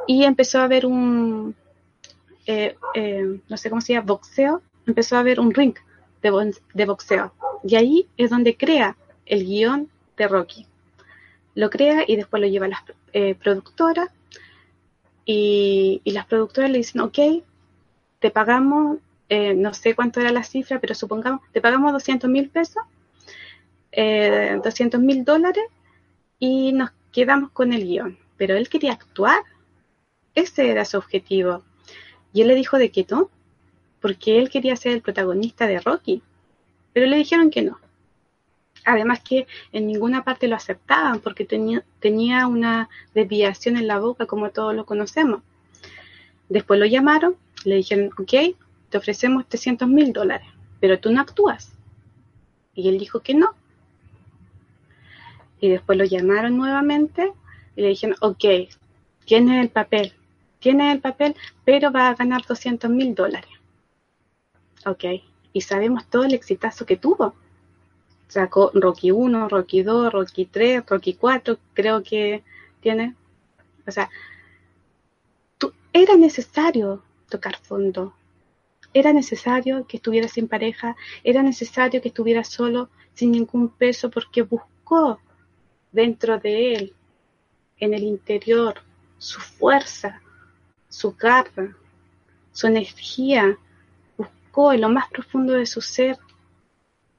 y empezó a ver un, eh, eh, no sé cómo se llama, boxeo, empezó a ver un ring de, boxeo. Y ahí es donde crea el guion de Rocky. Lo crea y después lo lleva a las eh, productoras y, las productoras le dicen, ok, te pagamos, no sé cuánto era la cifra, pero supongamos, te pagamos 200 mil pesos, 200 mil dólares y nos quedamos con el guion. Pero él quería actuar ese era su objetivo. Y él le dijo de que no, porque él quería ser el protagonista de Rocky. Pero le dijeron que no. Además que en ninguna parte lo aceptaban porque tenía, tenía una desviación en la boca como todos lo conocemos. Después lo llamaron, le dijeron, ok, te ofrecemos 300 mil dólares, pero tú no actúas. Y él dijo que no. Y después lo llamaron nuevamente y le dijeron, ok, tienes el papel, tiene el papel, pero va a ganar 200 mil dólares. Ok, y sabemos todo el exitazo que tuvo. Sacó Rocky 1, Rocky 2, Rocky 3, Rocky 4, creo que tiene. O sea, era necesario tocar fondo. Era necesario que estuviera sin pareja, era necesario que estuviera solo, sin ningún peso, porque buscó dentro de él, en el interior, su fuerza, su garra, su energía, buscó en lo más profundo de su ser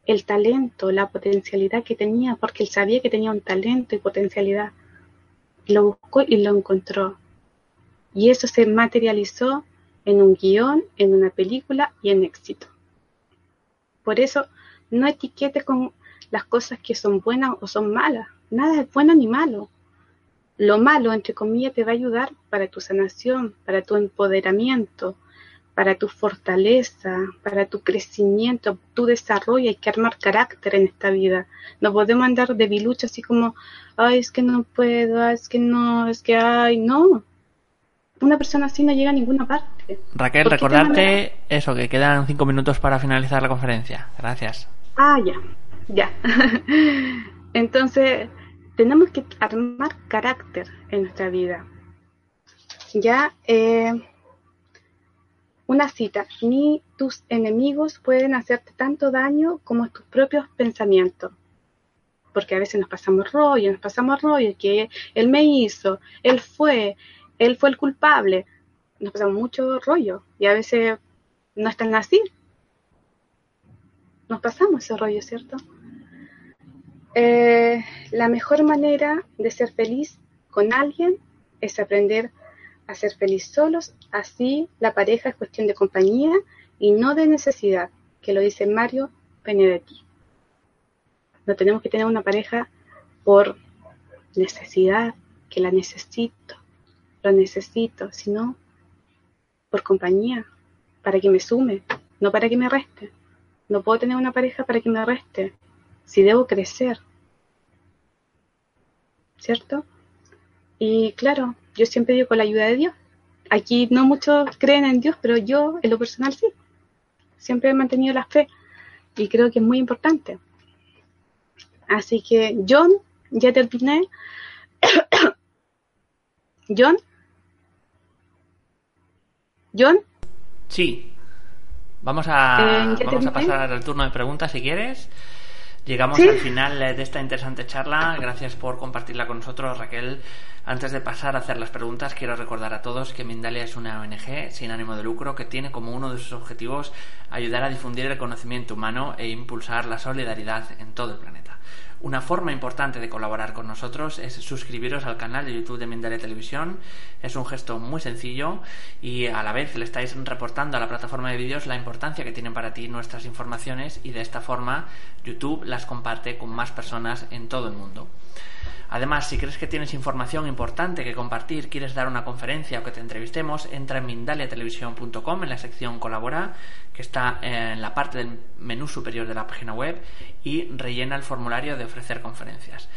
el talento, la potencialidad que tenía, porque él sabía que tenía un talento y potencialidad. Lo buscó y lo encontró. Y eso se materializó en un guion, en una película y en éxito. Por eso, no etiquete con las cosas que son buenas o son malas. Nada es bueno ni malo lo malo, entre comillas, te va a ayudar para tu sanación, para tu empoderamiento, para tu fortaleza, para tu crecimiento, tu desarrollo. Hay que armar carácter en esta vida. No podemos andar de debilucho así como, ay, es que no puedo, es que no, es que ay, no. Una persona así no llega a ninguna parte. Raquel, recordarte eso, que quedan cinco minutos para finalizar la conferencia. Gracias. Ah, ya, ya. <laughs> Entonces, tenemos que armar carácter en nuestra vida. Ya, eh, una cita, ni tus enemigos pueden hacerte tanto daño como tus propios pensamientos. Porque a veces nos pasamos rollo, nos pasamos rollo, que él me hizo, él fue, él fue el culpable. Nos pasamos mucho rollo y a veces no están así. Nos pasamos ese rollo, ¿cierto? Eh, la mejor manera de ser feliz con alguien es aprender a ser feliz solos, así la pareja es cuestión de compañía y no de necesidad, que lo dice Mario Benedetti. No tenemos que tener una pareja por necesidad, que la necesito, lo necesito, sino por compañía, para que me sume, no para que me reste. No puedo tener una pareja para que me reste, si debo crecer. ¿Cierto? Y claro, yo siempre digo con la ayuda de Dios. Aquí no muchos creen en Dios, pero yo en lo personal sí. Siempre he mantenido la fe y creo que es muy importante. Así que John, ya terminé. <coughs> John. John. Sí. Vamos a, eh, vamos a pasar al turno de preguntas si quieres. Llegamos al final de esta interesante charla. Gracias por compartirla con nosotros, Raquel. Antes de pasar a hacer las preguntas, quiero recordar a todos que Mindalia es una ONG sin ánimo de lucro que tiene como uno de sus objetivos ayudar a difundir el conocimiento humano e impulsar la solidaridad en todo el planeta. Una forma importante de colaborar con nosotros es suscribiros al canal de YouTube de Mindalia Televisión. Es un gesto muy sencillo y a la vez le estáis reportando a la plataforma de vídeos la importancia que tienen para ti nuestras informaciones y de esta forma YouTube las comparte con más personas en todo el mundo. Además, si crees que tienes información importante que compartir, quieres dar una conferencia o que te entrevistemos, entra en mindaliatelevisión.com en la sección Colabora, que está en la parte del menú superior de la página web, y rellena el formulario de ofrecer conferencias.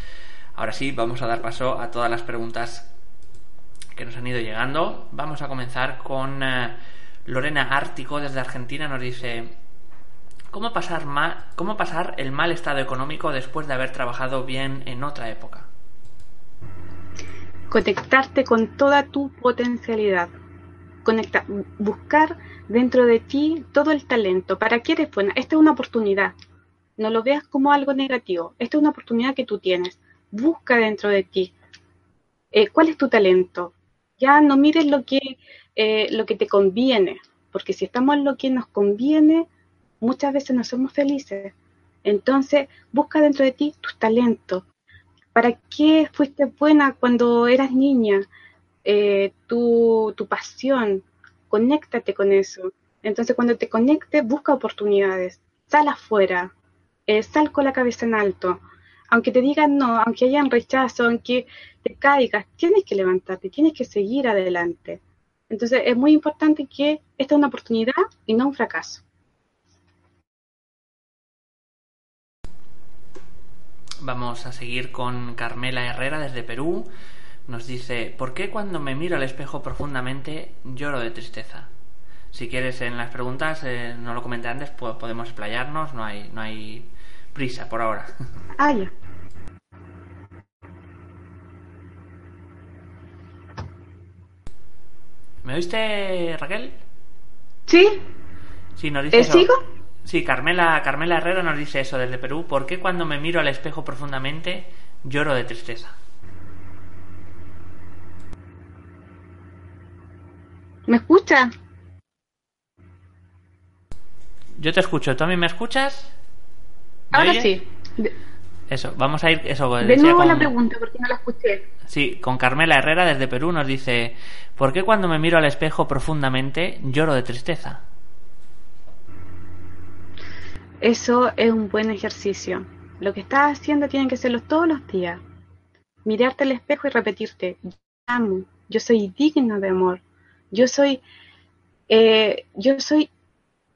Ahora sí, vamos a dar paso a todas las preguntas que nos han ido llegando. Vamos a comenzar con eh, Lorena Ártico desde Argentina. Nos dice, ¿cómo pasar, ¿cómo pasar el mal estado económico después de haber trabajado bien en otra época? conectarte con toda tu potencialidad, conectar, buscar dentro de ti todo el talento. ¿Para qué eres buena? Esta es una oportunidad. No lo veas como algo negativo. Esta es una oportunidad que tú tienes. Busca dentro de ti. Eh, ¿Cuál es tu talento? Ya no mires lo que, eh, lo que te conviene, porque si estamos en lo que nos conviene, muchas veces no somos felices. Entonces, busca dentro de ti tus talentos, ¿Para qué fuiste buena cuando eras niña? Eh, tu, pasión, conéctate con eso. Entonces cuando te conectes, busca oportunidades, sal afuera, sal con la cabeza en alto. Aunque te digan no, aunque hayan rechazo, aunque te caigas, tienes que levantarte, tienes que seguir adelante. Entonces es muy importante que esta es una oportunidad y no un fracaso. Vamos a seguir con Carmela Herrera desde Perú. Nos dice, ¿por qué cuando me miro al espejo profundamente lloro de tristeza? Si quieres en las preguntas, eh, no lo comenté antes, pues podemos explayarnos, no hay, no hay prisa por ahora. Ah, ya. ¿Me oíste, Raquel? Sí. Sí, nos dice. ¿Eh, ¿Sigo? Sí, Carmela, Carmela Herrera nos dice eso desde Perú. ¿Por qué cuando me miro al espejo profundamente lloro de tristeza? ¿Me escucha? Yo te escucho. ¿Tú a mí me escuchas? Ahora sí. Eso, vamos a ir. Eso, de nuevo la pregunta, porque no la escuché. Sí, con Carmela Herrera desde Perú nos dice: ¿Por qué cuando me miro al espejo profundamente lloro de tristeza? Eso es un buen ejercicio. Lo que estás haciendo tiene que hacerlo todos los días. Mirarte al espejo y repetirte, yo amo, yo soy digno de amor, yo soy eh, yo soy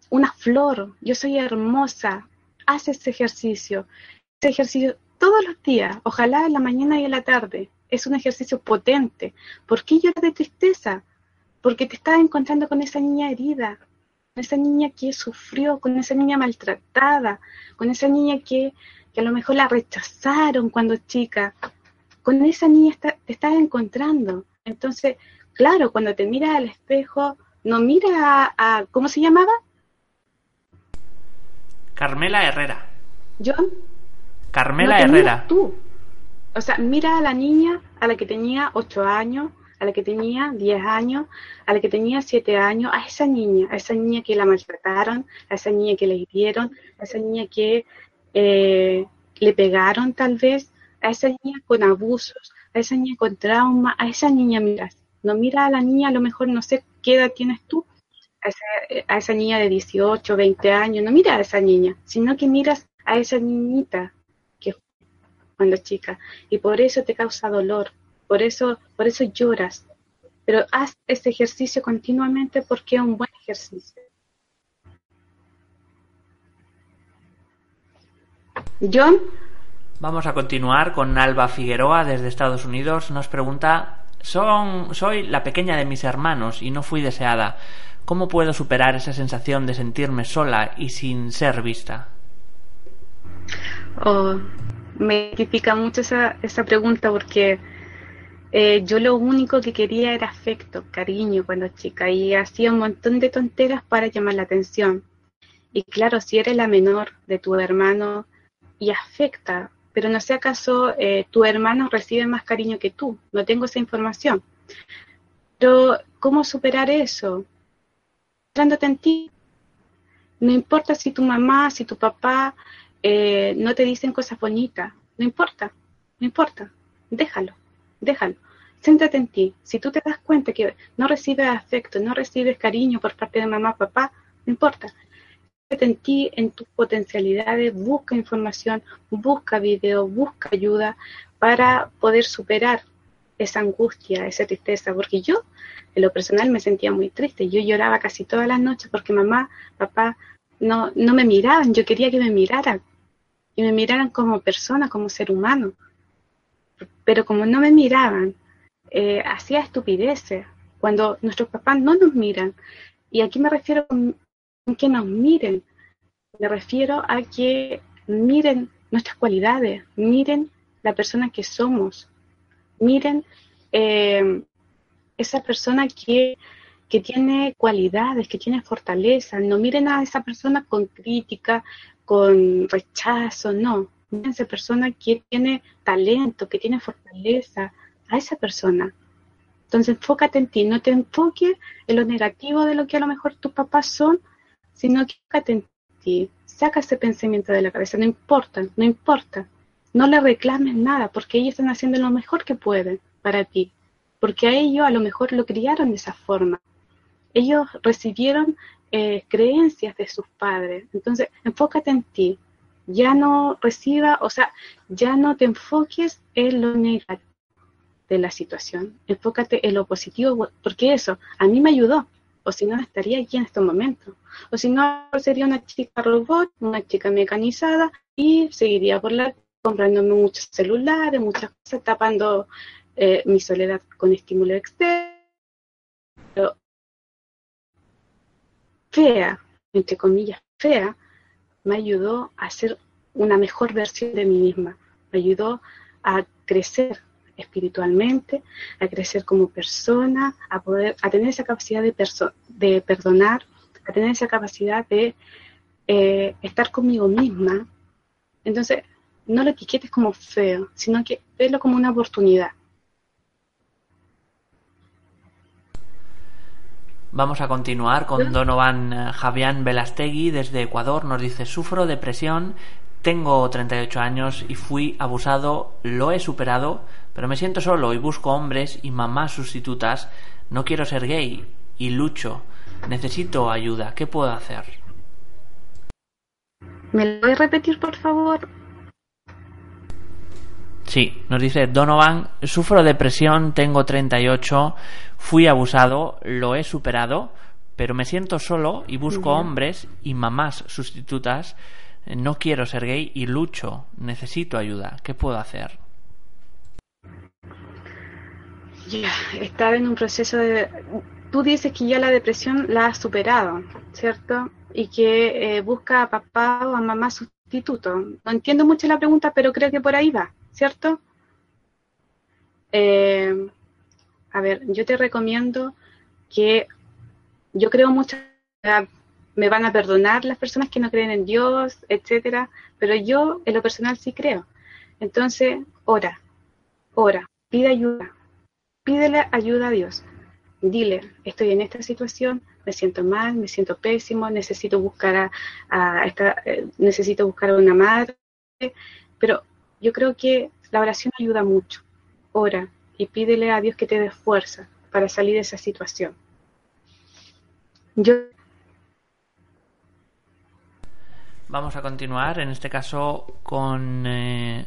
una flor, yo soy hermosa, haz ese ejercicio, ese ejercicio todos los días, ojalá en la mañana y en la tarde, es un ejercicio potente. ¿Por qué lloras de tristeza? Porque te estás encontrando con esa niña herida, con esa niña que sufrió, con esa niña maltratada, con esa niña que, a lo mejor la rechazaron cuando chica. Con esa niña te estás encontrando. Entonces, claro, cuando te miras al espejo, no mira a, ¿cómo se llamaba? Carmela Herrera. ¿John? Carmela Herrera. Tú. O sea, mira a la niña a la que tenía 8 años, a la que tenía 10 años, a la que tenía 7 años, a esa niña, a esa niña que la maltrataron, a esa niña que le hirieron, a esa niña que eh, le pegaron tal vez, a esa niña con abusos, a esa niña con trauma, a esa niña miras. No mira a la niña, a lo mejor no sé qué edad tienes tú, a esa, a esa niña de 18, 20 años, no mira a esa niña, sino que miras a esa niñita que cuando chica y por eso te causa dolor, por eso, por eso lloras. Pero haz este ejercicio continuamente porque es un buen ejercicio. John. Vamos a continuar con Alba Figueroa desde Estados Unidos. Nos pregunta, Son, soy la pequeña de mis hermanos y no fui deseada. ¿Cómo puedo superar esa sensación de sentirme sola y sin ser vista? Oh, me identifica mucho esa, esa pregunta porque eh, yo lo único que quería era afecto, cariño cuando chica y hacía un montón de tonteras para llamar la atención. Y claro, si eres la menor de tu hermano y afecta, pero no sé acaso eh, tu hermano recibe más cariño que tú, no tengo esa información. Pero, ¿cómo superar eso? En ti. No importa si tu mamá, si tu papá eh, no te dicen cosas bonitas, no importa, no importa, déjalo déjalo. Céntrate en ti. Si tú te das cuenta que no recibes afecto, no recibes cariño por parte de mamá, papá, no importa. Céntrate en ti, en tus potencialidades, busca información, busca video, busca ayuda para poder superar esa angustia, esa tristeza, porque yo en lo personal me sentía muy triste, yo lloraba casi todas las noches porque mamá, papá no, no me miraban, yo quería que me miraran y me miraran como persona, como ser humano, pero como no me miraban, eh, hacía estupideces cuando nuestros papás no nos miran. Y aquí me refiero a que nos miren, me refiero a que miren nuestras cualidades, miren la persona que somos, miren eh, esa persona que, que tiene cualidades, que tiene fortaleza, no miren a esa persona con crítica, con rechazo, no, esa persona que tiene talento, que tiene fortaleza, a esa persona. Entonces enfócate en ti, no te enfoques en lo negativo de lo que a lo mejor tus papás son, sino que enfócate en ti, saca ese pensamiento de la cabeza, no importa, no importa, no le reclames nada, porque ellos están haciendo lo mejor que pueden para ti, porque a ellos a lo mejor lo criaron de esa forma. Ellos recibieron eh, creencias de sus padres, entonces enfócate en ti, ya no reciba, o sea, ya no te enfoques en lo negativo de la situación, enfócate en lo positivo, porque eso a mí me ayudó, o si no estaría aquí en estos momentos, o si no sería una chica robot, una chica mecanizada y seguiría por la comprándome muchos celulares, muchas cosas, tapando eh, mi soledad con estímulo externo, fea, entre comillas, fea, me ayudó a ser una mejor versión de mí misma, me ayudó a crecer espiritualmente, a crecer como persona, a poder, a tener esa capacidad de, de perdonar, a tener esa capacidad de eh, estar conmigo misma. Entonces, no lo etiquetes como feo, sino que velo como una oportunidad. Vamos a continuar con Donovan eh, Javián Velastegui desde Ecuador. Nos dice, sufro depresión, tengo 38 años y fui abusado, lo he superado, pero me siento solo y busco hombres y mamás sustitutas. No quiero ser gay y lucho. Necesito ayuda. ¿Qué puedo hacer? ¿Me lo a repetir, por favor? Sí, nos dice Donovan, sufro depresión, tengo 38, fui abusado, lo he superado, pero me siento solo y busco hombres y mamás sustitutas. No quiero ser gay y lucho. Necesito ayuda. ¿Qué puedo hacer? Ya, estar en un proceso de... Tú dices que ya la depresión la has superado, ¿cierto? Y que eh, busca a papá o a mamá sustituto. No entiendo mucho la pregunta, pero creo que por ahí va, ¿cierto? Eh, a ver, yo te recomiendo que yo creo mucho, me van a perdonar las personas que no creen en Dios, etcétera, pero yo en lo personal sí creo. Entonces, ora, ora, pide ayuda, pídele ayuda a Dios. Dile, estoy en esta situación, me siento mal, me siento pésimo, necesito buscar a, esta, eh, necesito buscar a una madre, pero yo creo que la oración ayuda mucho. Ora y pídele a Dios que te dé fuerza para salir de esa situación. Yo Vamos a continuar, en este caso con eh,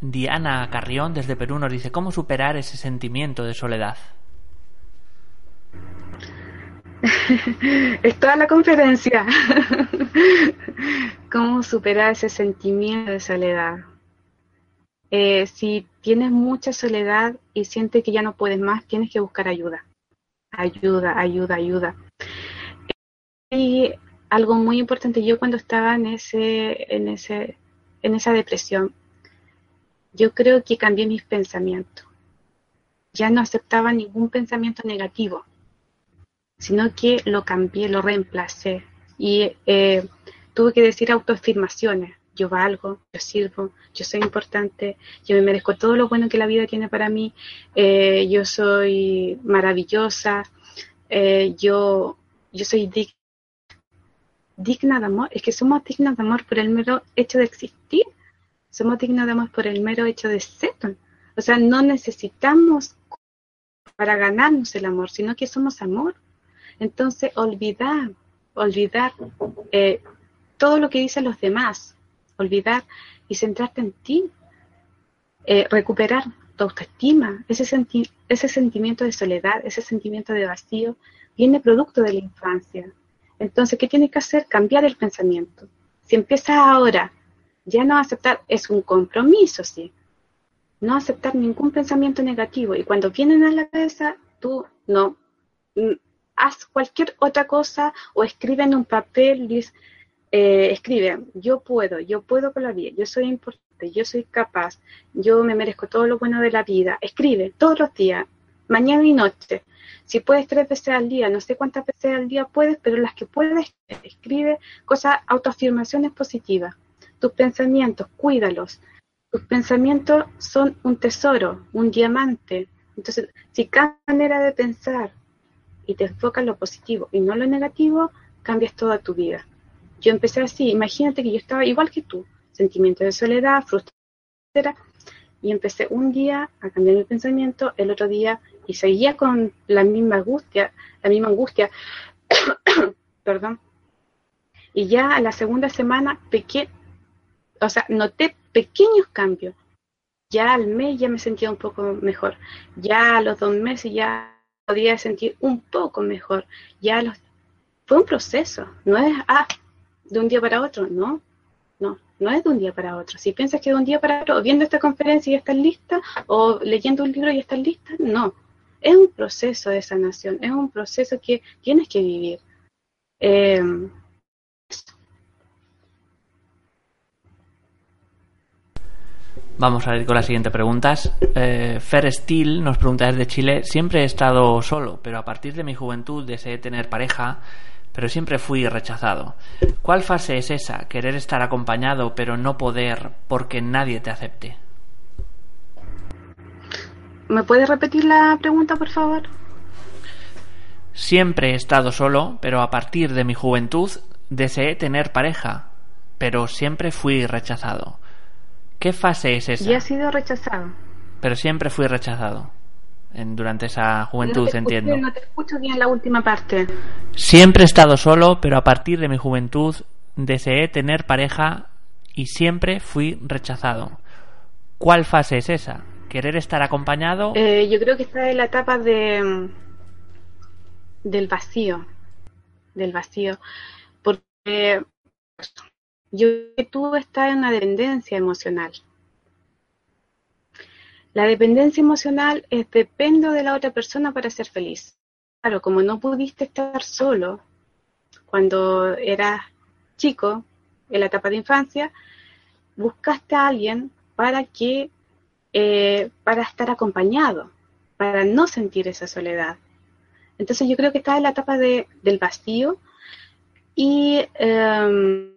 Diana Carrión desde Perú. Nos dice, ¿cómo superar ese sentimiento de soledad? <laughs> es toda la conferencia. <laughs> ¿Cómo superar ese sentimiento de soledad? Eh, si tienes mucha soledad y sientes que ya no puedes más, tienes que buscar ayuda. Ayuda, ayuda, ayuda. Y algo muy importante, yo cuando estaba en ese, en ese, en esa depresión, yo creo que cambié mis pensamientos. Ya no aceptaba ningún pensamiento negativo, sino que lo cambié, lo reemplacé. Y eh, tuve que decir autoafirmaciones. Yo valgo, yo sirvo, yo soy importante, yo me merezco todo lo bueno que la vida tiene para mí, eh, yo soy maravillosa, eh, yo, yo soy digna digna de amor, es que somos dignas de amor por el mero hecho de existir, somos dignas de amor por el mero hecho de ser. O sea, no necesitamos para ganarnos el amor, sino que somos amor. Entonces, olvidar, olvidar eh, todo lo que dicen los demás, olvidar y centrarte en ti, eh, recuperar tu autoestima, ese, ese sentimiento de soledad, ese sentimiento de vacío, viene producto de la infancia. Entonces, ¿qué tienes que hacer? Cambiar el pensamiento. Si empiezas ahora, ya no aceptar, es un compromiso, sí. No aceptar ningún pensamiento negativo. Y cuando vienen a la cabeza, tú no. Mm, haz cualquier otra cosa o escribe en un papel, eh, escribe, yo puedo, yo puedo con la vida, yo soy importante, yo soy capaz, yo me merezco todo lo bueno de la vida. Escribe todos los días, mañana y noche. Si puedes tres veces al día, no sé cuántas veces al día puedes, pero las que puedes, escribe cosas, autoafirmaciones positivas. Tus pensamientos, cuídalos. Tus pensamientos son un tesoro, un diamante. Entonces, si cada manera de pensar y te enfocas en lo positivo y no lo negativo, cambias toda tu vida. Yo empecé así, imagínate que yo estaba igual que tú, sentimientos de soledad, frustración, y empecé un día a cambiar mi pensamiento, el otro día y seguía con la misma angustia, la misma angustia, <coughs> perdón. Y ya a la segunda semana, peque o sea, noté pequeños cambios. Ya al mes ya me sentía un poco mejor. Ya a los dos meses ya podía sentir un poco mejor. Ya los... Fue un proceso, no es ah, de un día para otro, no, no, no es de un día para otro. Si piensas que de un día para otro, viendo esta conferencia ya estás lista, o leyendo un libro y estás lista, no es un proceso de sanación, es un proceso que tienes que vivir. Eh, Vamos a ir con las siguientes preguntas. Eh, Fer Steel nos pregunta desde Chile, siempre he estado solo, pero a partir de mi juventud deseé tener pareja, pero siempre fui rechazado. ¿Cuál fase es esa? Querer estar acompañado, pero no poder porque nadie te acepte. ¿Me puedes repetir la pregunta, por favor? Siempre he estado solo, pero a partir de mi juventud deseé tener pareja, pero siempre fui rechazado. ¿Qué fase es esa? Y he sido rechazado. Pero siempre fui rechazado. En, durante esa juventud, entiendo. no te escucho bien la última parte. Siempre he estado solo, pero a partir de mi juventud deseé tener pareja y siempre fui rechazado. ¿Cuál fase es esa? querer estar acompañado. Eh, yo creo que está en la etapa de del vacío, del vacío, porque yo tú estás en una dependencia emocional. La dependencia emocional es dependo de la otra persona para ser feliz. Claro, como no pudiste estar solo cuando eras chico, en la etapa de infancia, buscaste a alguien para que, eh, para estar acompañado, para no sentir esa soledad. Entonces yo creo que estás en la etapa de, del vacío y em,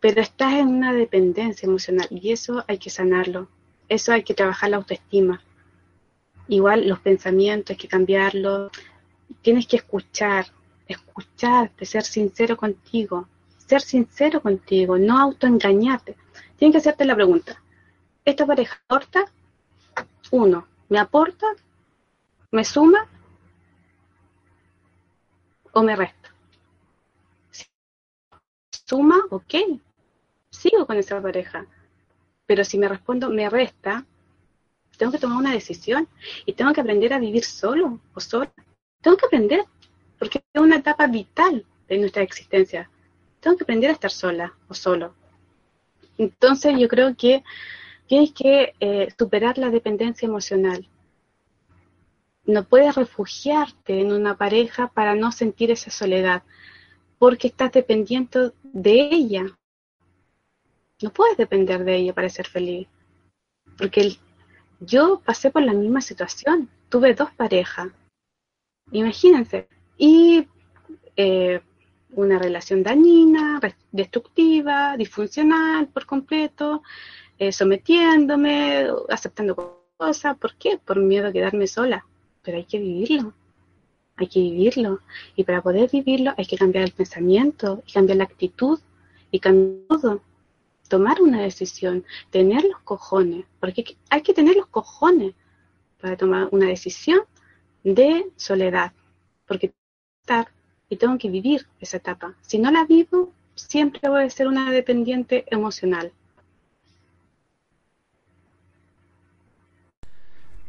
pero estás en una dependencia emocional y eso hay que sanarlo, eso hay que trabajar la autoestima. Igual los pensamientos hay que cambiarlos, tienes que escuchar, escucharte, ser sincero contigo, ser sincero contigo, no autoengañarte. Tienes que hacerte la pregunta, ¿esta pareja aporta? Uno, ¿me aporta? ¿Me suma? ¿O me resta? suma, ok, sigo con esa pareja. Pero si me respondo, me resta, tengo que tomar una decisión y tengo que aprender a vivir solo o sola. Tengo que aprender, porque es una etapa vital de nuestra existencia. Tengo que aprender a estar sola o solo. Entonces yo creo que tienes que eh, superar la dependencia emocional. No puedes refugiarte en una pareja para no sentir esa soledad, porque estás dependiendo de ella. No puedes depender de ella para ser feliz. Porque yo pasé por la misma situación. Tuve dos parejas. Imagínense. Y eh, una relación dañina, destructiva, disfuncional por completo, eh, sometiéndome, aceptando cosas. ¿Por qué? Por miedo a quedarme sola. Pero hay que vivirlo. Hay que vivirlo. Y para poder vivirlo hay que cambiar el pensamiento, y cambiar la actitud, y cambiar todo tomar una decisión, tener los cojones, porque hay que tener los cojones para tomar una decisión de soledad, porque estar y tengo que vivir esa etapa. Si no la vivo, siempre voy a ser una dependiente emocional.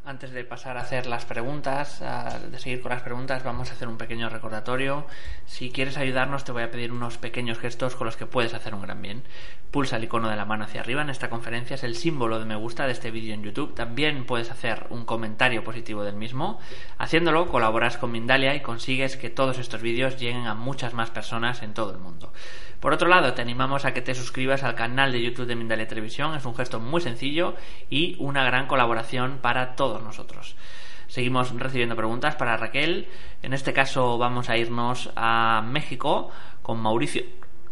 Antes de pasar a hacer las preguntas, de seguir con las preguntas, vamos a hacer un pequeño recordatorio. Si quieres ayudarnos, te voy a pedir unos pequeños gestos con los que puedes hacer un gran bien. Pulsa el icono de la mano hacia arriba en esta conferencia, es el símbolo de me gusta de este vídeo en YouTube. También puedes hacer un comentario positivo del mismo. Haciéndolo, colaboras con Mindalia y consigues que todos estos vídeos lleguen a muchas más personas en todo el mundo. Por otro lado, te animamos a que te suscribas al canal de YouTube de Mindalia Televisión. Es un gesto muy sencillo y una gran colaboración para todos nosotros. Seguimos recibiendo preguntas para Raquel. En este caso vamos a irnos a México con Mauricio,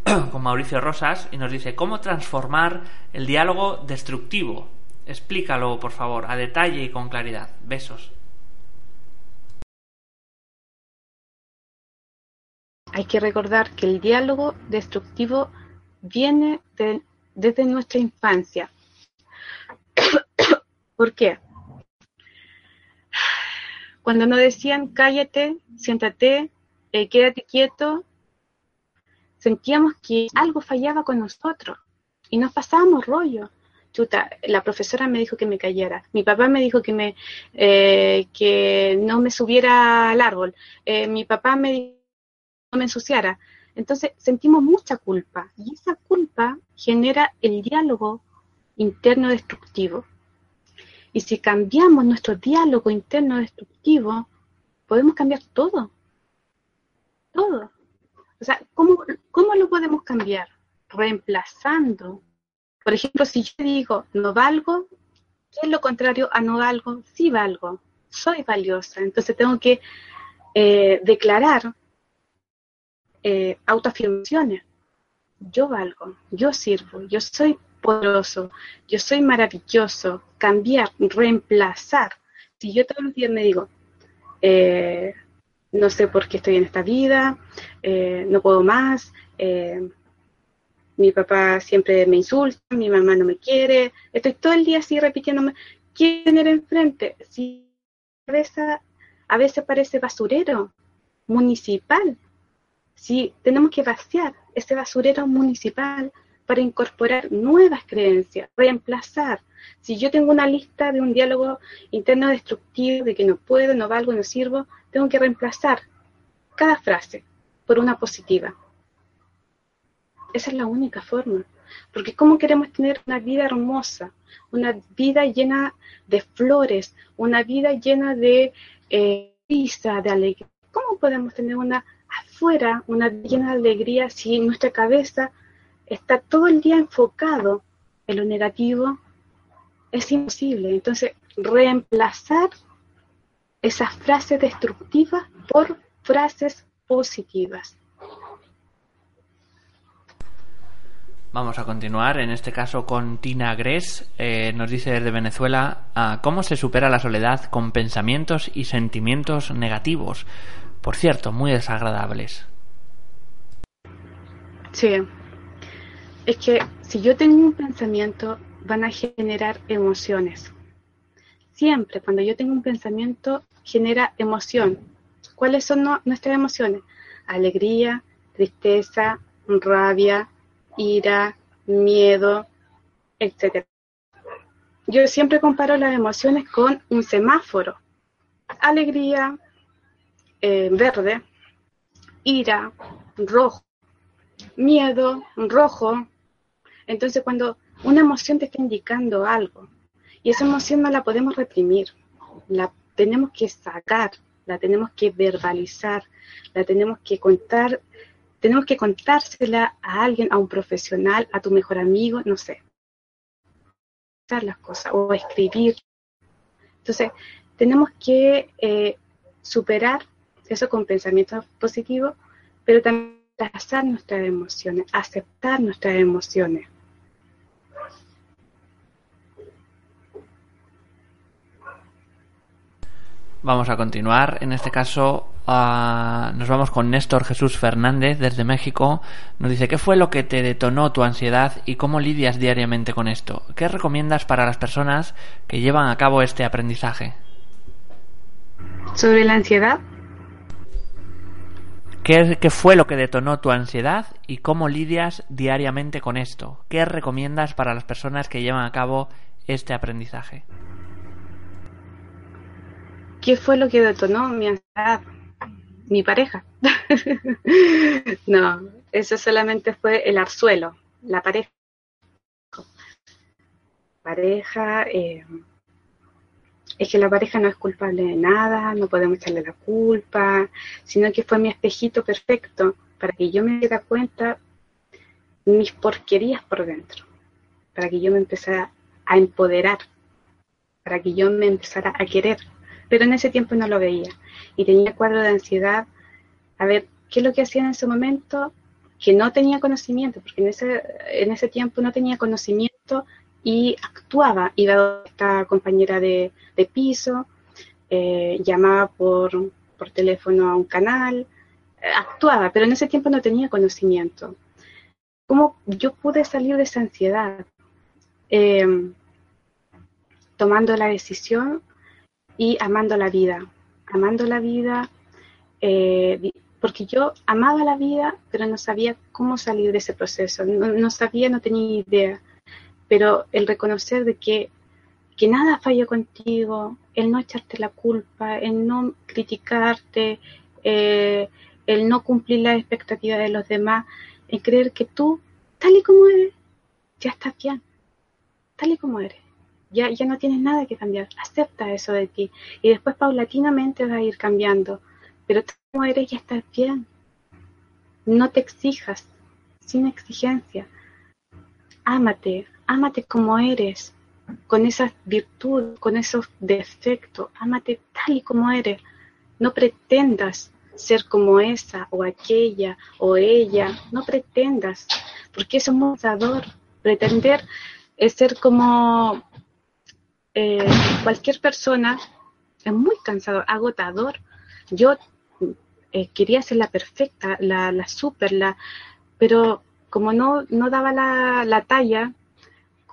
<clears throat> con Mauricio Rosas y nos dice cómo transformar el diálogo destructivo. Explícalo, por favor, a detalle y con claridad. Besos. Hay que recordar que el diálogo destructivo viene desde nuestra infancia. <coughs> ¿Por qué? Cuando nos decían cállate, siéntate, eh, quédate quieto, sentíamos que algo fallaba con nosotros y nos pasábamos rollo. Chuta, la profesora me dijo que me callara, mi papá me dijo que me eh, que no me subiera al árbol, eh, mi papá me me ensuciara. Entonces sentimos mucha culpa y esa culpa genera el diálogo interno destructivo. Y si cambiamos nuestro diálogo interno destructivo, podemos cambiar todo. Todo. O sea, ¿cómo, cómo lo podemos cambiar? Reemplazando. Por ejemplo, si yo digo no valgo, ¿qué es lo contrario a no valgo? Sí valgo, soy valiosa. Entonces tengo que eh, declarar eh, autoafirmaciones. Yo valgo, yo sirvo, yo soy poderoso, yo soy maravilloso, cambiar, reemplazar. Si yo todos los días me digo, eh, no sé por qué estoy en esta vida, eh, no puedo más, eh, mi papá siempre me insulta, mi mamá no me quiere, estoy todo el día así repitiéndome, ¿quién era enfrente? Si a veces parece basurero municipal, si tenemos que vaciar ese basurero municipal para incorporar nuevas creencias, reemplazar. Si yo tengo una lista de un diálogo interno destructivo, de que no puedo, no valgo, no sirvo, tengo que reemplazar cada frase por una positiva. Esa es la única forma. Porque ¿cómo queremos tener una vida hermosa? Una vida llena de flores, una vida llena de eh, risa, de alegría. ¿Cómo podemos tener una afuera, una llena de alegría si nuestra cabeza está todo el día enfocado en lo negativo? Es imposible. Entonces, reemplazar esas frases destructivas por frases positivas. Vamos a continuar, en este caso con Tina Gres. Eh, nos dice desde Venezuela, ah, ¿cómo se supera la soledad con pensamientos y sentimientos negativos? Por cierto, muy desagradables. Sí, es que si yo tengo un pensamiento, van a generar emociones. Siempre, cuando yo tengo un pensamiento, genera emoción. ¿Cuáles son nuestras emociones? Alegría, tristeza, rabia, ira, miedo, etc. Yo siempre comparo las emociones con un semáforo. Alegría, eh, verde, ira, rojo, miedo, rojo. Entonces cuando una emoción te está indicando algo y esa emoción no la podemos reprimir, la tenemos que sacar, la tenemos que verbalizar, la tenemos que contar tenemos que contársela a alguien, a un profesional, a tu mejor amigo, no sé. las cosas o escribir. Entonces, tenemos que eh, superar eso con pensamientos positivos, pero también abrazar nuestras emociones, aceptar nuestras emociones. Vamos a continuar. En este caso, ah, nos vamos con Néstor Jesús Fernández desde México. Nos dice, ¿qué fue lo que te detonó tu ansiedad y cómo lidias diariamente con esto? ¿Qué recomiendas para las personas que llevan a cabo este aprendizaje? ¿Sobre la ansiedad? ¿Qué, ¿Qué fue lo que detonó tu ansiedad y cómo lidias diariamente con esto? ¿Qué recomiendas para las personas que llevan a cabo este aprendizaje? ¿Qué fue lo que detonó mi ansiedad? Mi pareja. <laughs> no, eso solamente fue el arzuelo, la pareja. Pareja, eh, es que la pareja no es culpable de nada, no podemos echarle la culpa, sino que fue mi espejito perfecto para que yo me diera cuenta mis porquerías por dentro, para que yo me empezara a empoderar, para que yo me empezara a querer pero en ese tiempo no lo veía y tenía cuadro de ansiedad. A ver, ¿qué es lo que hacía en ese momento? Que no tenía conocimiento, porque en ese, en ese tiempo no tenía conocimiento y actuaba. Iba a esta compañera de, piso, eh, llamaba por, por teléfono a un canal, eh, actuaba, pero en ese tiempo no tenía conocimiento. ¿Cómo yo pude salir de esa ansiedad? Eh, tomando la decisión y amando la vida, amando la vida, eh, porque yo amaba la vida, pero no sabía cómo salir de ese proceso, no, sabía, no tenía idea, pero el reconocer de que, que nada falló contigo, el no echarte la culpa, el no criticarte, eh, el no cumplir las expectativas de los demás, el creer que tú, tal y como eres, ya estás bien, tal y como eres. Ya, ya no tienes nada que cambiar, acepta eso de ti. Y después paulatinamente vas a ir cambiando, pero tú como eres ya estás bien, no te exijas, sin exigencia, ámate, ámate como eres, con esas virtudes, con esos defectos, ámate tal y como eres, no pretendas ser como esa o aquella o ella, no pretendas, porque eso es un pretender ser como eh, cualquier persona es muy cansado, agotador. Yo eh, quería ser la perfecta, la, la super, la, pero como no, no daba la, la talla,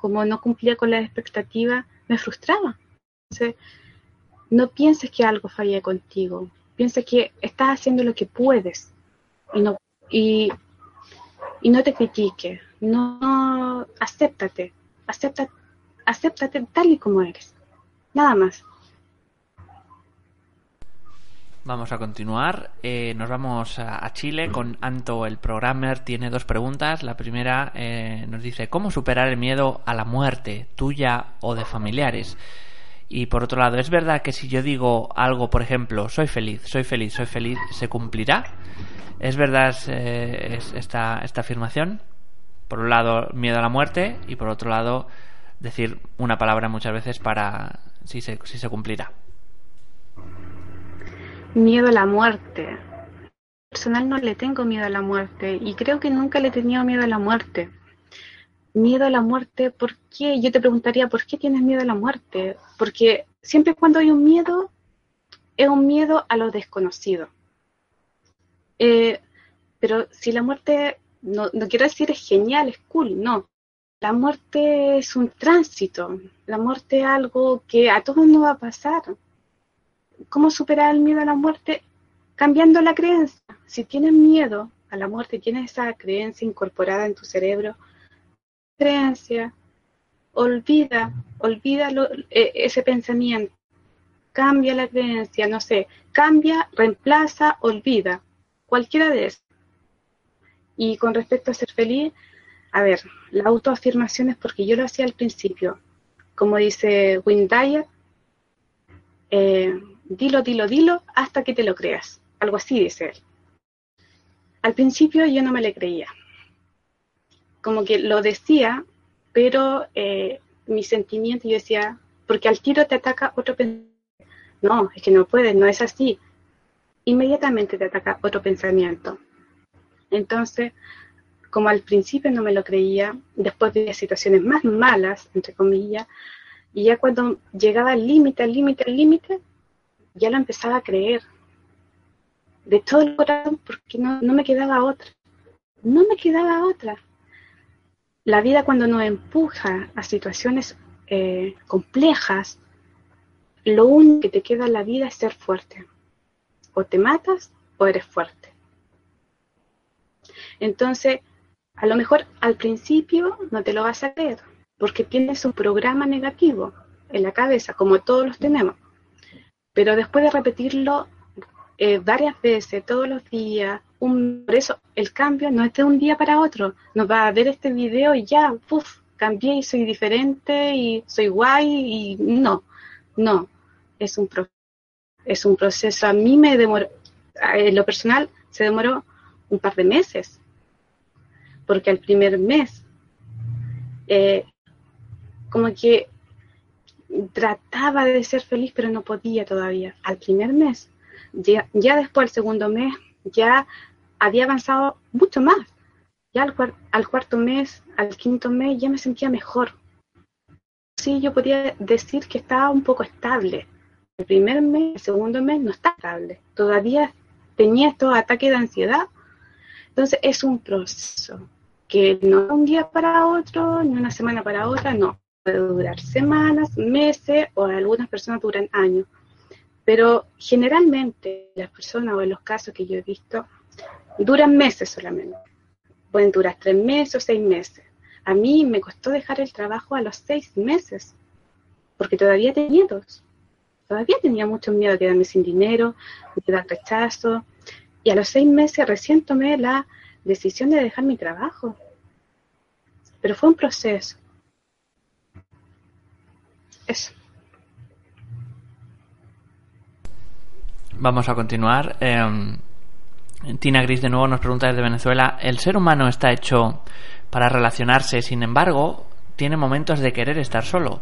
como no cumplía con la expectativa, me frustraba. Entonces, no pienses que algo falle contigo, piensa que estás haciendo lo que puedes y no, y, y no te critique, no acéptate, acéptate acéptate tal y como eres. Nada más. Vamos a continuar. Eh, nos vamos a, Chile con Anto, el programmer. Tiene dos preguntas. La primera eh, nos dice, ¿cómo superar el miedo a la muerte, tuya o de familiares? Y por otro lado, ¿es verdad que si yo digo algo, por ejemplo, soy feliz, soy feliz, soy feliz, se cumplirá? ¿Es verdad eh, esta, esta afirmación? Por un lado, miedo a la muerte y por otro lado, decir una palabra muchas veces para si se, si se cumplirá. Miedo a la muerte. Personal no le tengo miedo a la muerte y creo que nunca le he tenido miedo a la muerte. Miedo a la muerte, ¿por qué? Yo te preguntaría, ¿por qué tienes miedo a la muerte? Porque siempre cuando hay un miedo, es un miedo a lo desconocido. Eh, pero si la muerte, no, no quiero decir es genial, es cool, no. La muerte es un tránsito, la muerte es algo que a todos nos va a pasar ¿Cómo superar el miedo a la muerte? Cambiando la creencia. Si tienes miedo a la muerte, tienes esa creencia incorporada en tu cerebro, creencia, olvida, olvida e, ese pensamiento. Cambia la creencia, no sé, cambia, reemplaza, olvida. Cualquiera de esas. Y con respecto a ser feliz, a ver, la autoafirmación es porque yo lo hacía al principio. Como dice Wayne Dyer, eh, dilo, dilo, dilo, hasta que te lo creas. Algo así dice él. Al principio yo no me le creía. Como que lo decía, pero eh, mi sentimiento yo decía, porque al tiro te ataca otro pensamiento. No, es que no puedes, no es así. Inmediatamente te ataca otro pensamiento. Entonces, como al principio no me lo creía, después de situaciones más malas, entre comillas, y ya cuando llegaba al límite, al límite, al límite, ya lo empezaba a creer. De todo el corazón, porque no, me quedaba otra. No me quedaba otra. La vida cuando nos empuja a situaciones eh, complejas, lo único que te queda en la vida es ser fuerte. O te matas o eres fuerte. Entonces, a lo mejor al principio no te lo vas a creer, porque tienes un programa negativo en la cabeza, como todos los tenemos. Pero después de repetirlo eh, varias veces, todos los días, por eso el cambio no es de un día para otro. No va a ver este video y ya, puff, cambié y soy diferente y soy guay y no, no, es un, es un proceso. A mí me demoró, en lo personal, se demoró un par de meses, porque al primer mes, eh, como que trataba de ser feliz, pero no podía todavía. Al primer mes, ya, después, al segundo mes, ya había avanzado mucho más. Ya al, al cuarto mes, al quinto mes, ya me sentía mejor. Sí, yo podía decir que estaba un poco estable. El primer mes, el segundo mes no está estable. Todavía tenía estos ataques de ansiedad. Entonces es un proceso que no un día para otro, ni una semana para otra, no puede durar semanas, meses o algunas personas duran años. Pero generalmente las personas o en los casos que yo he visto duran meses solamente. Pueden durar tres meses o seis meses. A mí me costó dejar el trabajo a los seis meses porque todavía tenía miedos. Todavía tenía mucho miedo de quedarme sin dinero, de dar rechazo. Y a los seis meses recién tomé la decisión de dejar mi trabajo. Pero fue un proceso. Vamos a continuar. Em, Tina Gris de nuevo nos pregunta desde Venezuela, ¿el ser humano está hecho para relacionarse, sin embargo, tiene momentos de querer estar solo?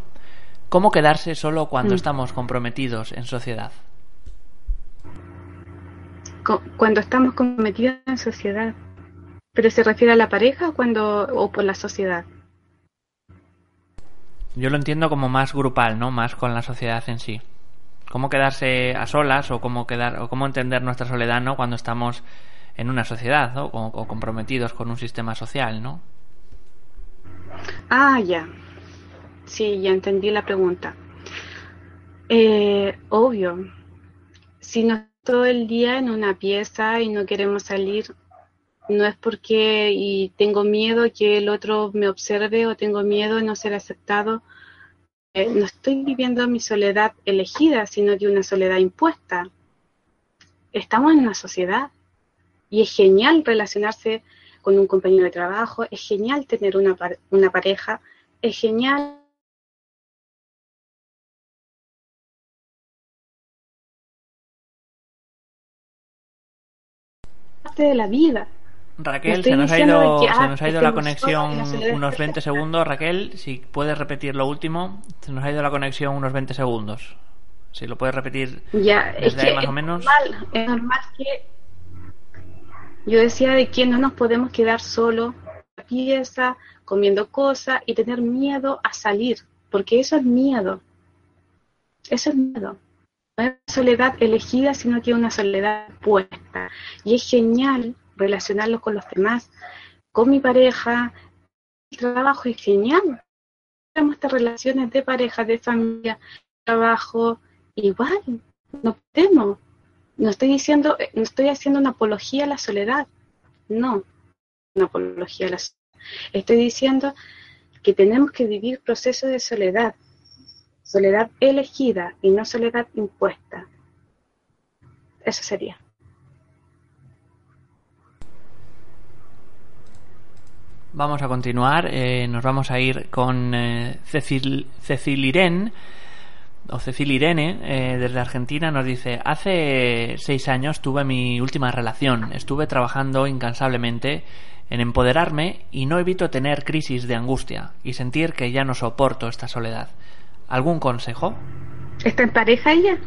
¿Cómo quedarse solo cuando mm. estamos comprometidos en sociedad? Cuando estamos comprometidos en sociedad. ¿Pero se refiere a la pareja cuando, o por la sociedad? Yo lo entiendo como más grupal, ¿no? Más con la sociedad en sí. Cómo quedarse a solas o cómo quedar o cómo entender nuestra soledad, ¿no? Cuando estamos en una sociedad o, o comprometidos con un sistema social, ¿no? Ah, ya. Sí, ya entendí la pregunta. Eh, obvio. Si no todo el día en una pieza y no queremos salir, no es porque tengo miedo que el otro me observe o tengo miedo de no ser aceptado. Eh, no estoy viviendo mi soledad elegida, sino de una soledad impuesta. estamos en una sociedad y es genial relacionarse con un compañero de trabajo, es genial tener una, una pareja, es genial de la vida. Raquel, se nos, ha ido, se ah, nos ha ido la conexión unos 20 segundos. Raquel, si puedes repetir lo último, se nos ha ido la conexión unos 20 segundos. Si lo puedes repetir ya, desde ahí más o menos. Normal, es normal que yo decía de que no nos podemos quedar solo la pieza, comiendo cosas y tener miedo a salir, porque eso es miedo. Eso es miedo. No es soledad elegida, sino que es una soledad puesta. Y es genial relacionarlo con los demás, con mi pareja. El trabajo es genial. Tenemos estas relaciones de pareja, de familia, trabajo, igual, no podemos. No estoy diciendo, no estoy haciendo una apología a la soledad. No, una apología a la soledad. Estoy diciendo que tenemos que vivir procesos de soledad, soledad elegida y no soledad impuesta. Eso sería. Vamos a continuar, eh, nos vamos a ir con eh, Cecil, Cecil Irene, o Cecil Irene, eh, desde Argentina, nos dice, hace seis años tuve mi última relación, estuve trabajando incansablemente en empoderarme y no evito tener crisis de angustia y sentir que ya no soporto esta soledad. ¿Algún consejo? ¿Está en pareja ella?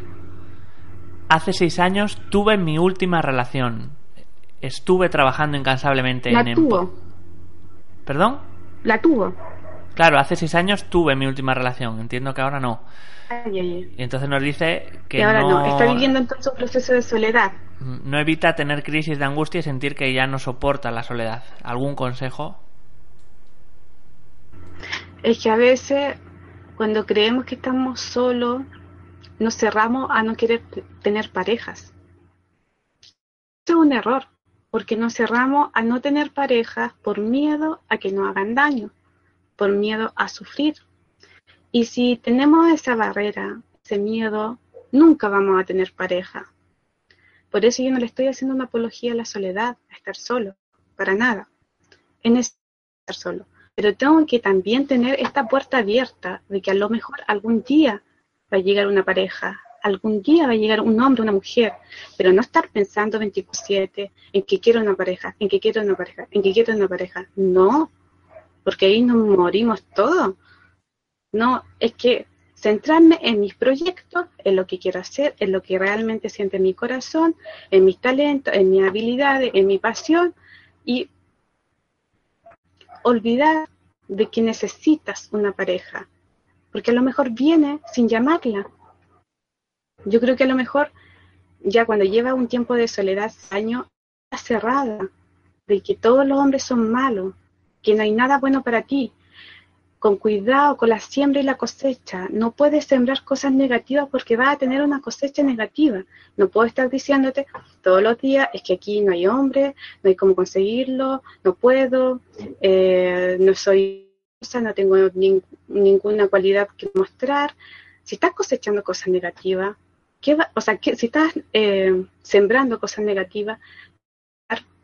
Hace seis años tuve mi última relación. Estuve trabajando incansablemente en tuvo? ¿Perdón? La tuvo. Claro, hace seis años tuve mi última relación. Entiendo que ahora no. Y entonces nos dice que. Y ahora no. Está viviendo entonces un proceso de soledad. Mm, no evita tener crisis de angustia y sentir que ya no soporta la soledad. ¿Algún consejo? Es que a veces, cuando creemos que estamos solos, nos cerramos a no querer tener parejas. Eso es un error porque nos cerramos a no tener pareja por miedo a que nos hagan daño, por miedo a sufrir. Y si tenemos esa barrera, ese miedo, nunca vamos a tener pareja. Por eso yo no le estoy haciendo una apología a la soledad, a estar solo, para nada. En estar solo. Pero tengo que también tener esta puerta abierta de que a lo mejor algún día va a llegar una pareja, algún día va a llegar un hombre, una mujer, pero no estar pensando 24/7 en que quiero una pareja, en que quiero una pareja, en que quiero una pareja. No, porque ahí nos morimos todos. No, es que centrarme en mis proyectos, en lo que quiero hacer, en lo que realmente siente mi corazón, en mis talentos, en mis habilidades, en mi pasión y olvidar de que necesitas una pareja, porque a lo mejor viene sin llamarla, yo creo que a lo mejor ya cuando lleva un tiempo de soledad, año, cerrada, de que todos los hombres son malos, que no hay nada bueno para ti. Con cuidado con la siembra y la cosecha. No puedes sembrar cosas negativas porque vas a tener una cosecha negativa. No puedo estar diciéndote todos los días, es que aquí no hay hombre, no hay cómo conseguirlo, no puedo, eh, no soy, no tengo ninguna cualidad que mostrar. Si estás cosechando cosas negativas, o sea, si estás eh, sembrando cosas negativas,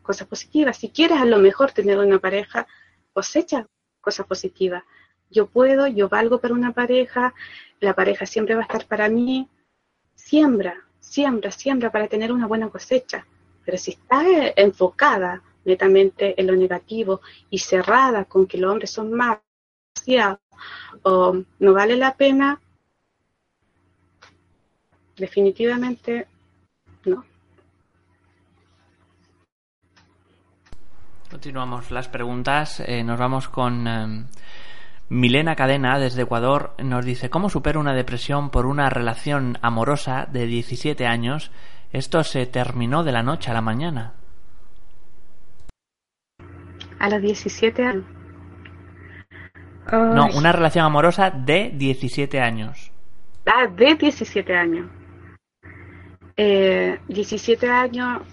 cosas positivas. Si quieres a lo mejor tener una pareja, cosecha cosas positivas. Yo puedo, yo valgo para una pareja, la pareja siempre va a estar para mí. Siembra, siembra, siembra para tener una buena cosecha. Pero si estás enfocada netamente en lo negativo y cerrada con que los hombres son más o no vale la pena, definitivamente no. Continuamos las preguntas. Eh, nos vamos con em, Milena Cadena desde Ecuador. Nos dice, ¿cómo supero una depresión por una relación amorosa de 17 años? Esto se terminó de la noche a la mañana. A los 17 años. No, una relación amorosa de 17 años. Ah, de 17 años. 17 eh, años,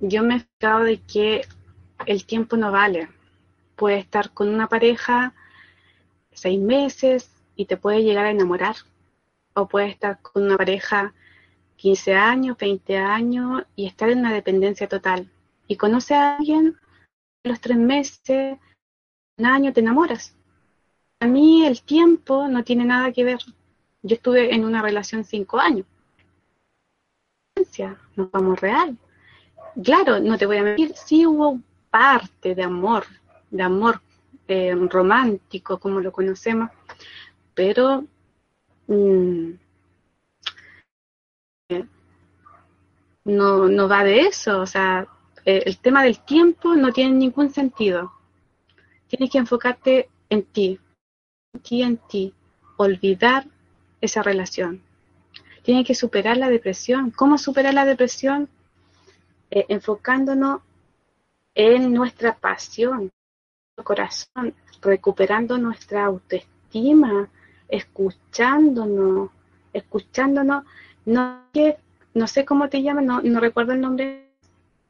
yo me he fijado de que el tiempo no vale. Puedes estar con una pareja seis meses y te puede llegar a enamorar. O puedes estar con una pareja 15 años, 20 años y estar en una dependencia total. Y conoce a alguien, a los tres meses, un año te enamoras. A mí el tiempo no tiene nada que ver. Yo estuve en una relación cinco años. Nos vamos real. Claro, no te voy a mentir, sí hubo parte de amor, de amor eh, romántico, como lo conocemos, pero mm, no, no va de eso. O sea, eh, el tema del tiempo no tiene ningún sentido. Tienes que enfocarte en ti, en ti, en ti, olvidar esa relación. Tienes que superar la depresión. ¿Cómo superar la depresión? Eh, enfocándonos en nuestra pasión, corazón, recuperando nuestra autoestima, escuchándonos, escuchándonos, no no sé cómo te llaman, no, no recuerdo el nombre,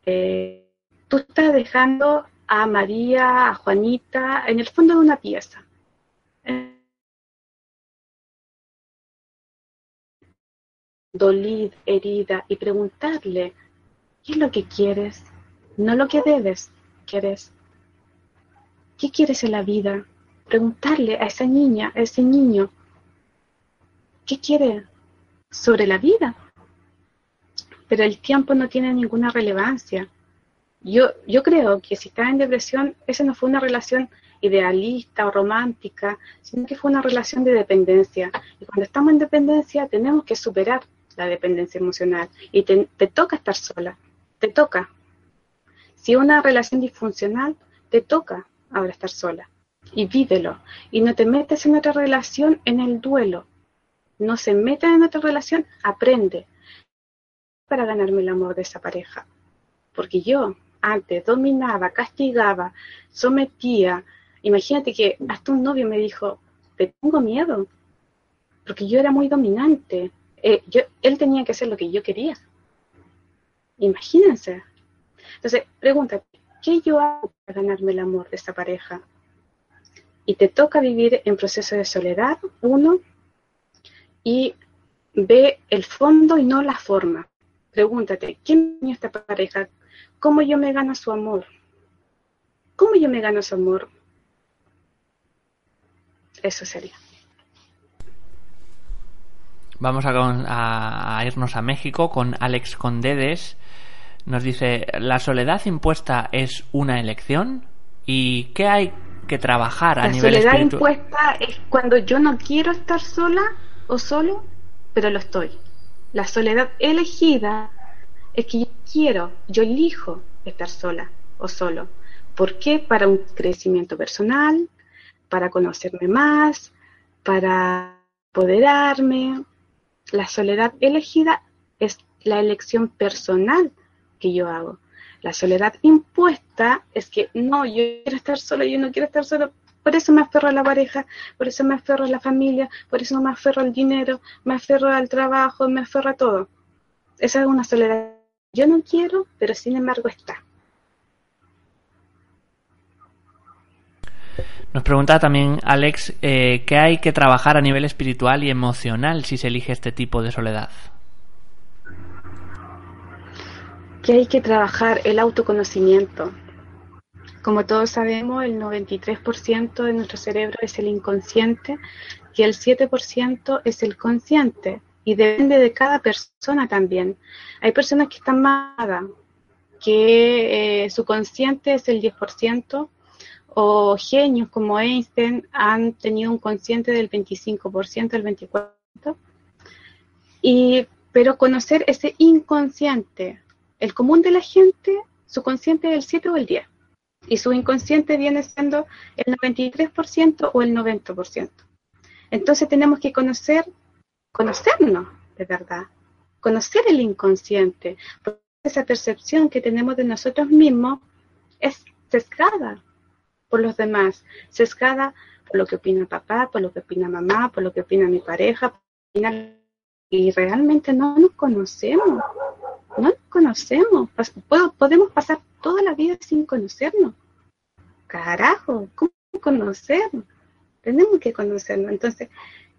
eh, tú estás dejando a María, a Juanita, en el fondo de una pieza. Dolid, herida, y preguntarle, ¿qué es lo que quieres? No lo que debes, quieres. ¿Qué quieres en la vida? Preguntarle a esa niña, a ese niño, ¿qué quiere sobre la vida? Pero el tiempo no tiene ninguna relevancia. Yo, yo creo que si estás en depresión, esa no fue una relación idealista o romántica, sino que fue una relación de dependencia. Y cuando estamos en dependencia tenemos que superar la dependencia emocional y te, toca estar sola, te toca. Si una relación disfuncional, te toca ahora estar sola y vívelo. Y no te metes en otra relación en el duelo. No se meta en otra relación, aprende para ganarme el amor de esa pareja. Porque yo antes dominaba, castigaba, sometía. Imagínate que hasta un novio me dijo, te tengo miedo, porque yo era muy dominante. Eh, él tenía que hacer lo que yo quería. Imagínense. Entonces, pregúntate, ¿qué yo hago para ganarme el amor de esta pareja? Y te toca vivir en proceso de soledad, uno, y ve el fondo y no la forma. Pregúntate, ¿quién es esta pareja? ¿Cómo yo me gano su amor? ¿Cómo yo me gano su amor? Eso sería. Vamos a, irnos a México con Alex Condedes. Nos dice, ¿la soledad impuesta es una elección? ¿Y qué hay que trabajar a nivel espiritual? La soledad impuesta es cuando yo no quiero estar sola o solo, pero lo estoy. La soledad elegida es que yo quiero, yo elijo estar sola o solo. ¿Por qué? Para un crecimiento personal, para conocerme más, para apoderarme. La soledad elegida es la elección personal que yo hago. La soledad impuesta es que no, yo quiero estar sola, yo no quiero estar solo. Por eso me aferro a la pareja, por eso me aferro a la familia, por eso me aferro al dinero, me aferro al trabajo, me aferro a todo. Esa es una soledad yo no quiero, pero sin embargo está. Nos pregunta también Alex eh, qué hay que trabajar a nivel espiritual y emocional si se elige este tipo de soledad. Que hay que trabajar el autoconocimiento. Como todos sabemos, el 93% de nuestro cerebro es el inconsciente y el 7% es el consciente y depende de cada persona también. Hay personas que están más que eh, su consciente es el 10%, o genios como Einstein han tenido un consciente del 25%, del 24%, y, pero conocer ese inconsciente, el común de la gente, su consciente es el 7 o el 10, y su inconsciente viene siendo el 93% o el 90%. Entonces tenemos que conocer conocernos de verdad, conocer el inconsciente, porque esa percepción que tenemos de nosotros mismos es sesgada por los demás, sesgada por lo que opina papá, por lo que opina mamá, por lo que opina mi pareja, y realmente no nos conocemos, no nos conocemos, podemos pasar toda la vida sin conocernos. Carajo, ¿cómo conocernos? Tenemos que conocernos. Entonces,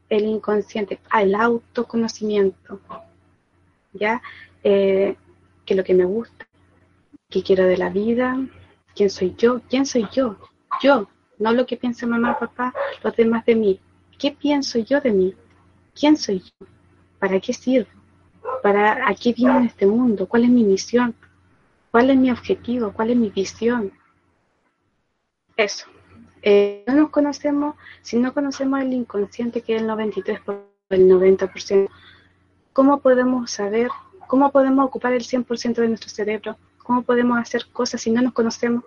el inconsciente, al autoconocimiento. ¿ya? Eh, qué es lo que me gusta, qué quiero de la vida, quién soy yo, quién soy yo, yo, no lo que piensa mamá, papá, los demás de mí. ¿Qué pienso yo de mí? ¿Quién soy yo? ¿Para qué sirvo? ¿Para a qué vine en este mundo? ¿Cuál es mi misión? ¿Cuál es mi objetivo? ¿Cuál es mi visión? Eso. Eh, no nos conocemos, si no conocemos el inconsciente, que es el 93 por el 90%, ¿cómo podemos saber, cómo podemos ocupar el 100% de nuestro cerebro? ¿Cómo podemos hacer cosas si no nos conocemos?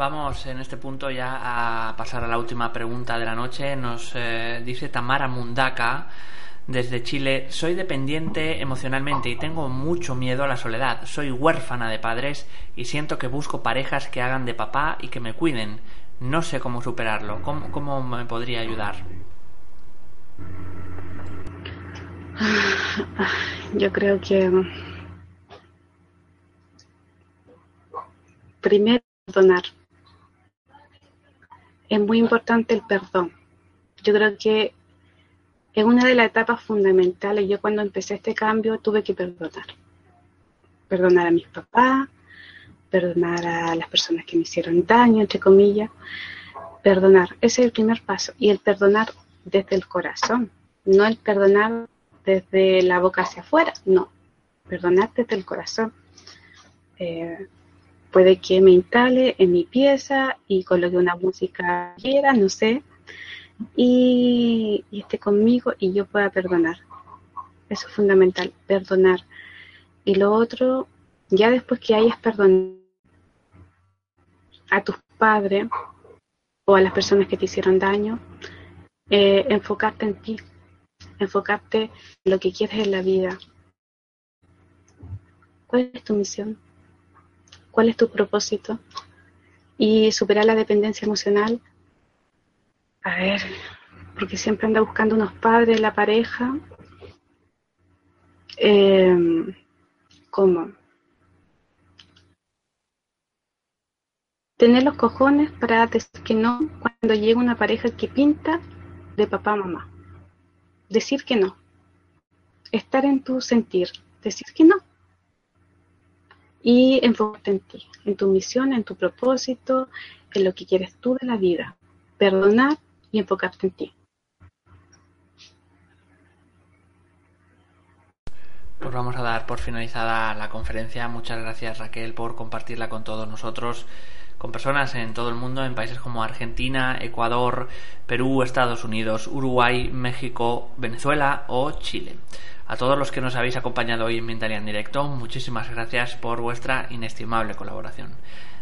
Vamos en este punto ya a pasar a la última pregunta de la noche. Nos eh, dice Tamara Mundaka desde Chile, soy dependiente emocionalmente y tengo mucho miedo a la soledad. Soy huérfana de padres y siento que busco parejas que hagan de papá y que me cuiden. No sé cómo superarlo. ¿Cómo, cómo me podría ayudar? Yo creo que primero perdonar es muy importante el perdón. Yo creo que es una de las etapas fundamentales. Yo cuando empecé este cambio tuve que perdonar. Perdonar a mis papás, perdonar a las personas que me hicieron daño, entre comillas. Perdonar, ese es el primer paso. Y el perdonar desde el corazón, no el perdonar desde la boca hacia afuera, no. Perdonar desde el corazón. Eh, Puede que me instale en mi pieza y coloque una música quiera, no sé, y, esté conmigo y yo pueda perdonar. Eso es fundamental, perdonar. Y lo otro, ya después que hayas perdonado a tus padres o a las personas que te hicieron daño, eh, enfocarte en ti, enfocarte en lo que quieres en la vida. ¿Cuál es tu misión? Cuál es tu propósito y superar la dependencia emocional. A ver, porque siempre anda buscando unos padres, la pareja. Eh, ¿Cómo? Tener los cojones para decir que no cuando llega una pareja que pinta de papá mamá. Decir que no. Estar en tu sentir. Decir que no y enfocarte en ti, en tu misión, en tu propósito, en lo que quieres tú de la vida. Perdonar y enfocarte en ti. Pues vamos a dar por finalizada la conferencia. Muchas gracias Raquel por compartirla con todos nosotros, con personas en todo el mundo, en países como Argentina, Ecuador, Perú, Estados Unidos, Uruguay, México, Venezuela o Chile. A todos los que nos habéis acompañado hoy en Mindalia en directo, muchísimas gracias por vuestra inestimable colaboración.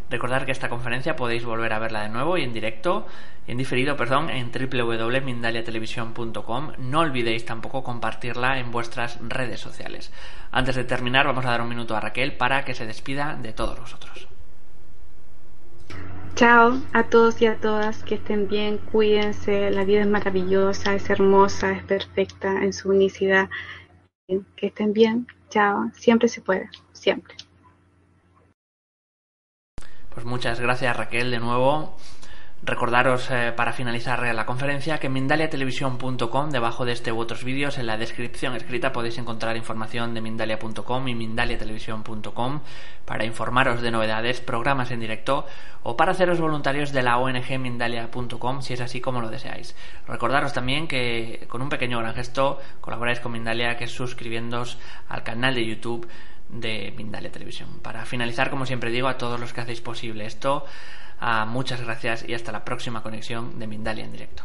Recordad que esta conferencia podéis volver a verla de nuevo y en directo, en diferido, perdón, en www.mindaliatelevisión.com. No olvidéis tampoco compartirla en vuestras redes sociales. Antes de terminar, vamos a dar un minuto a Raquel para que se despida de todos vosotros. Chao a todos y a todas, que estén bien, cuídense, la vida es maravillosa, es hermosa, es perfecta en su unicidad que estén bien, chao, siempre se puede, siempre. Pues muchas gracias Raquel de nuevo. Recordaros eh, para finalizar la conferencia que en mindaliatelevisión.com, debajo de este u otros vídeos, en la descripción escrita podéis encontrar información de Mindalia.com y Mindaliatelevisión.com para informaros de novedades, programas en directo o para haceros voluntarios de la ONG Mindalia.com si es así como lo deseáis. Recordaros también que con un pequeño gran gesto colaboráis con Mindalia que es suscribiéndoos al canal de YouTube de Mindalia Televisión. Para finalizar, como siempre digo, a todos los que hacéis posible esto, Ah, muchas gracias y hasta la próxima conexión de Mindalia en directo.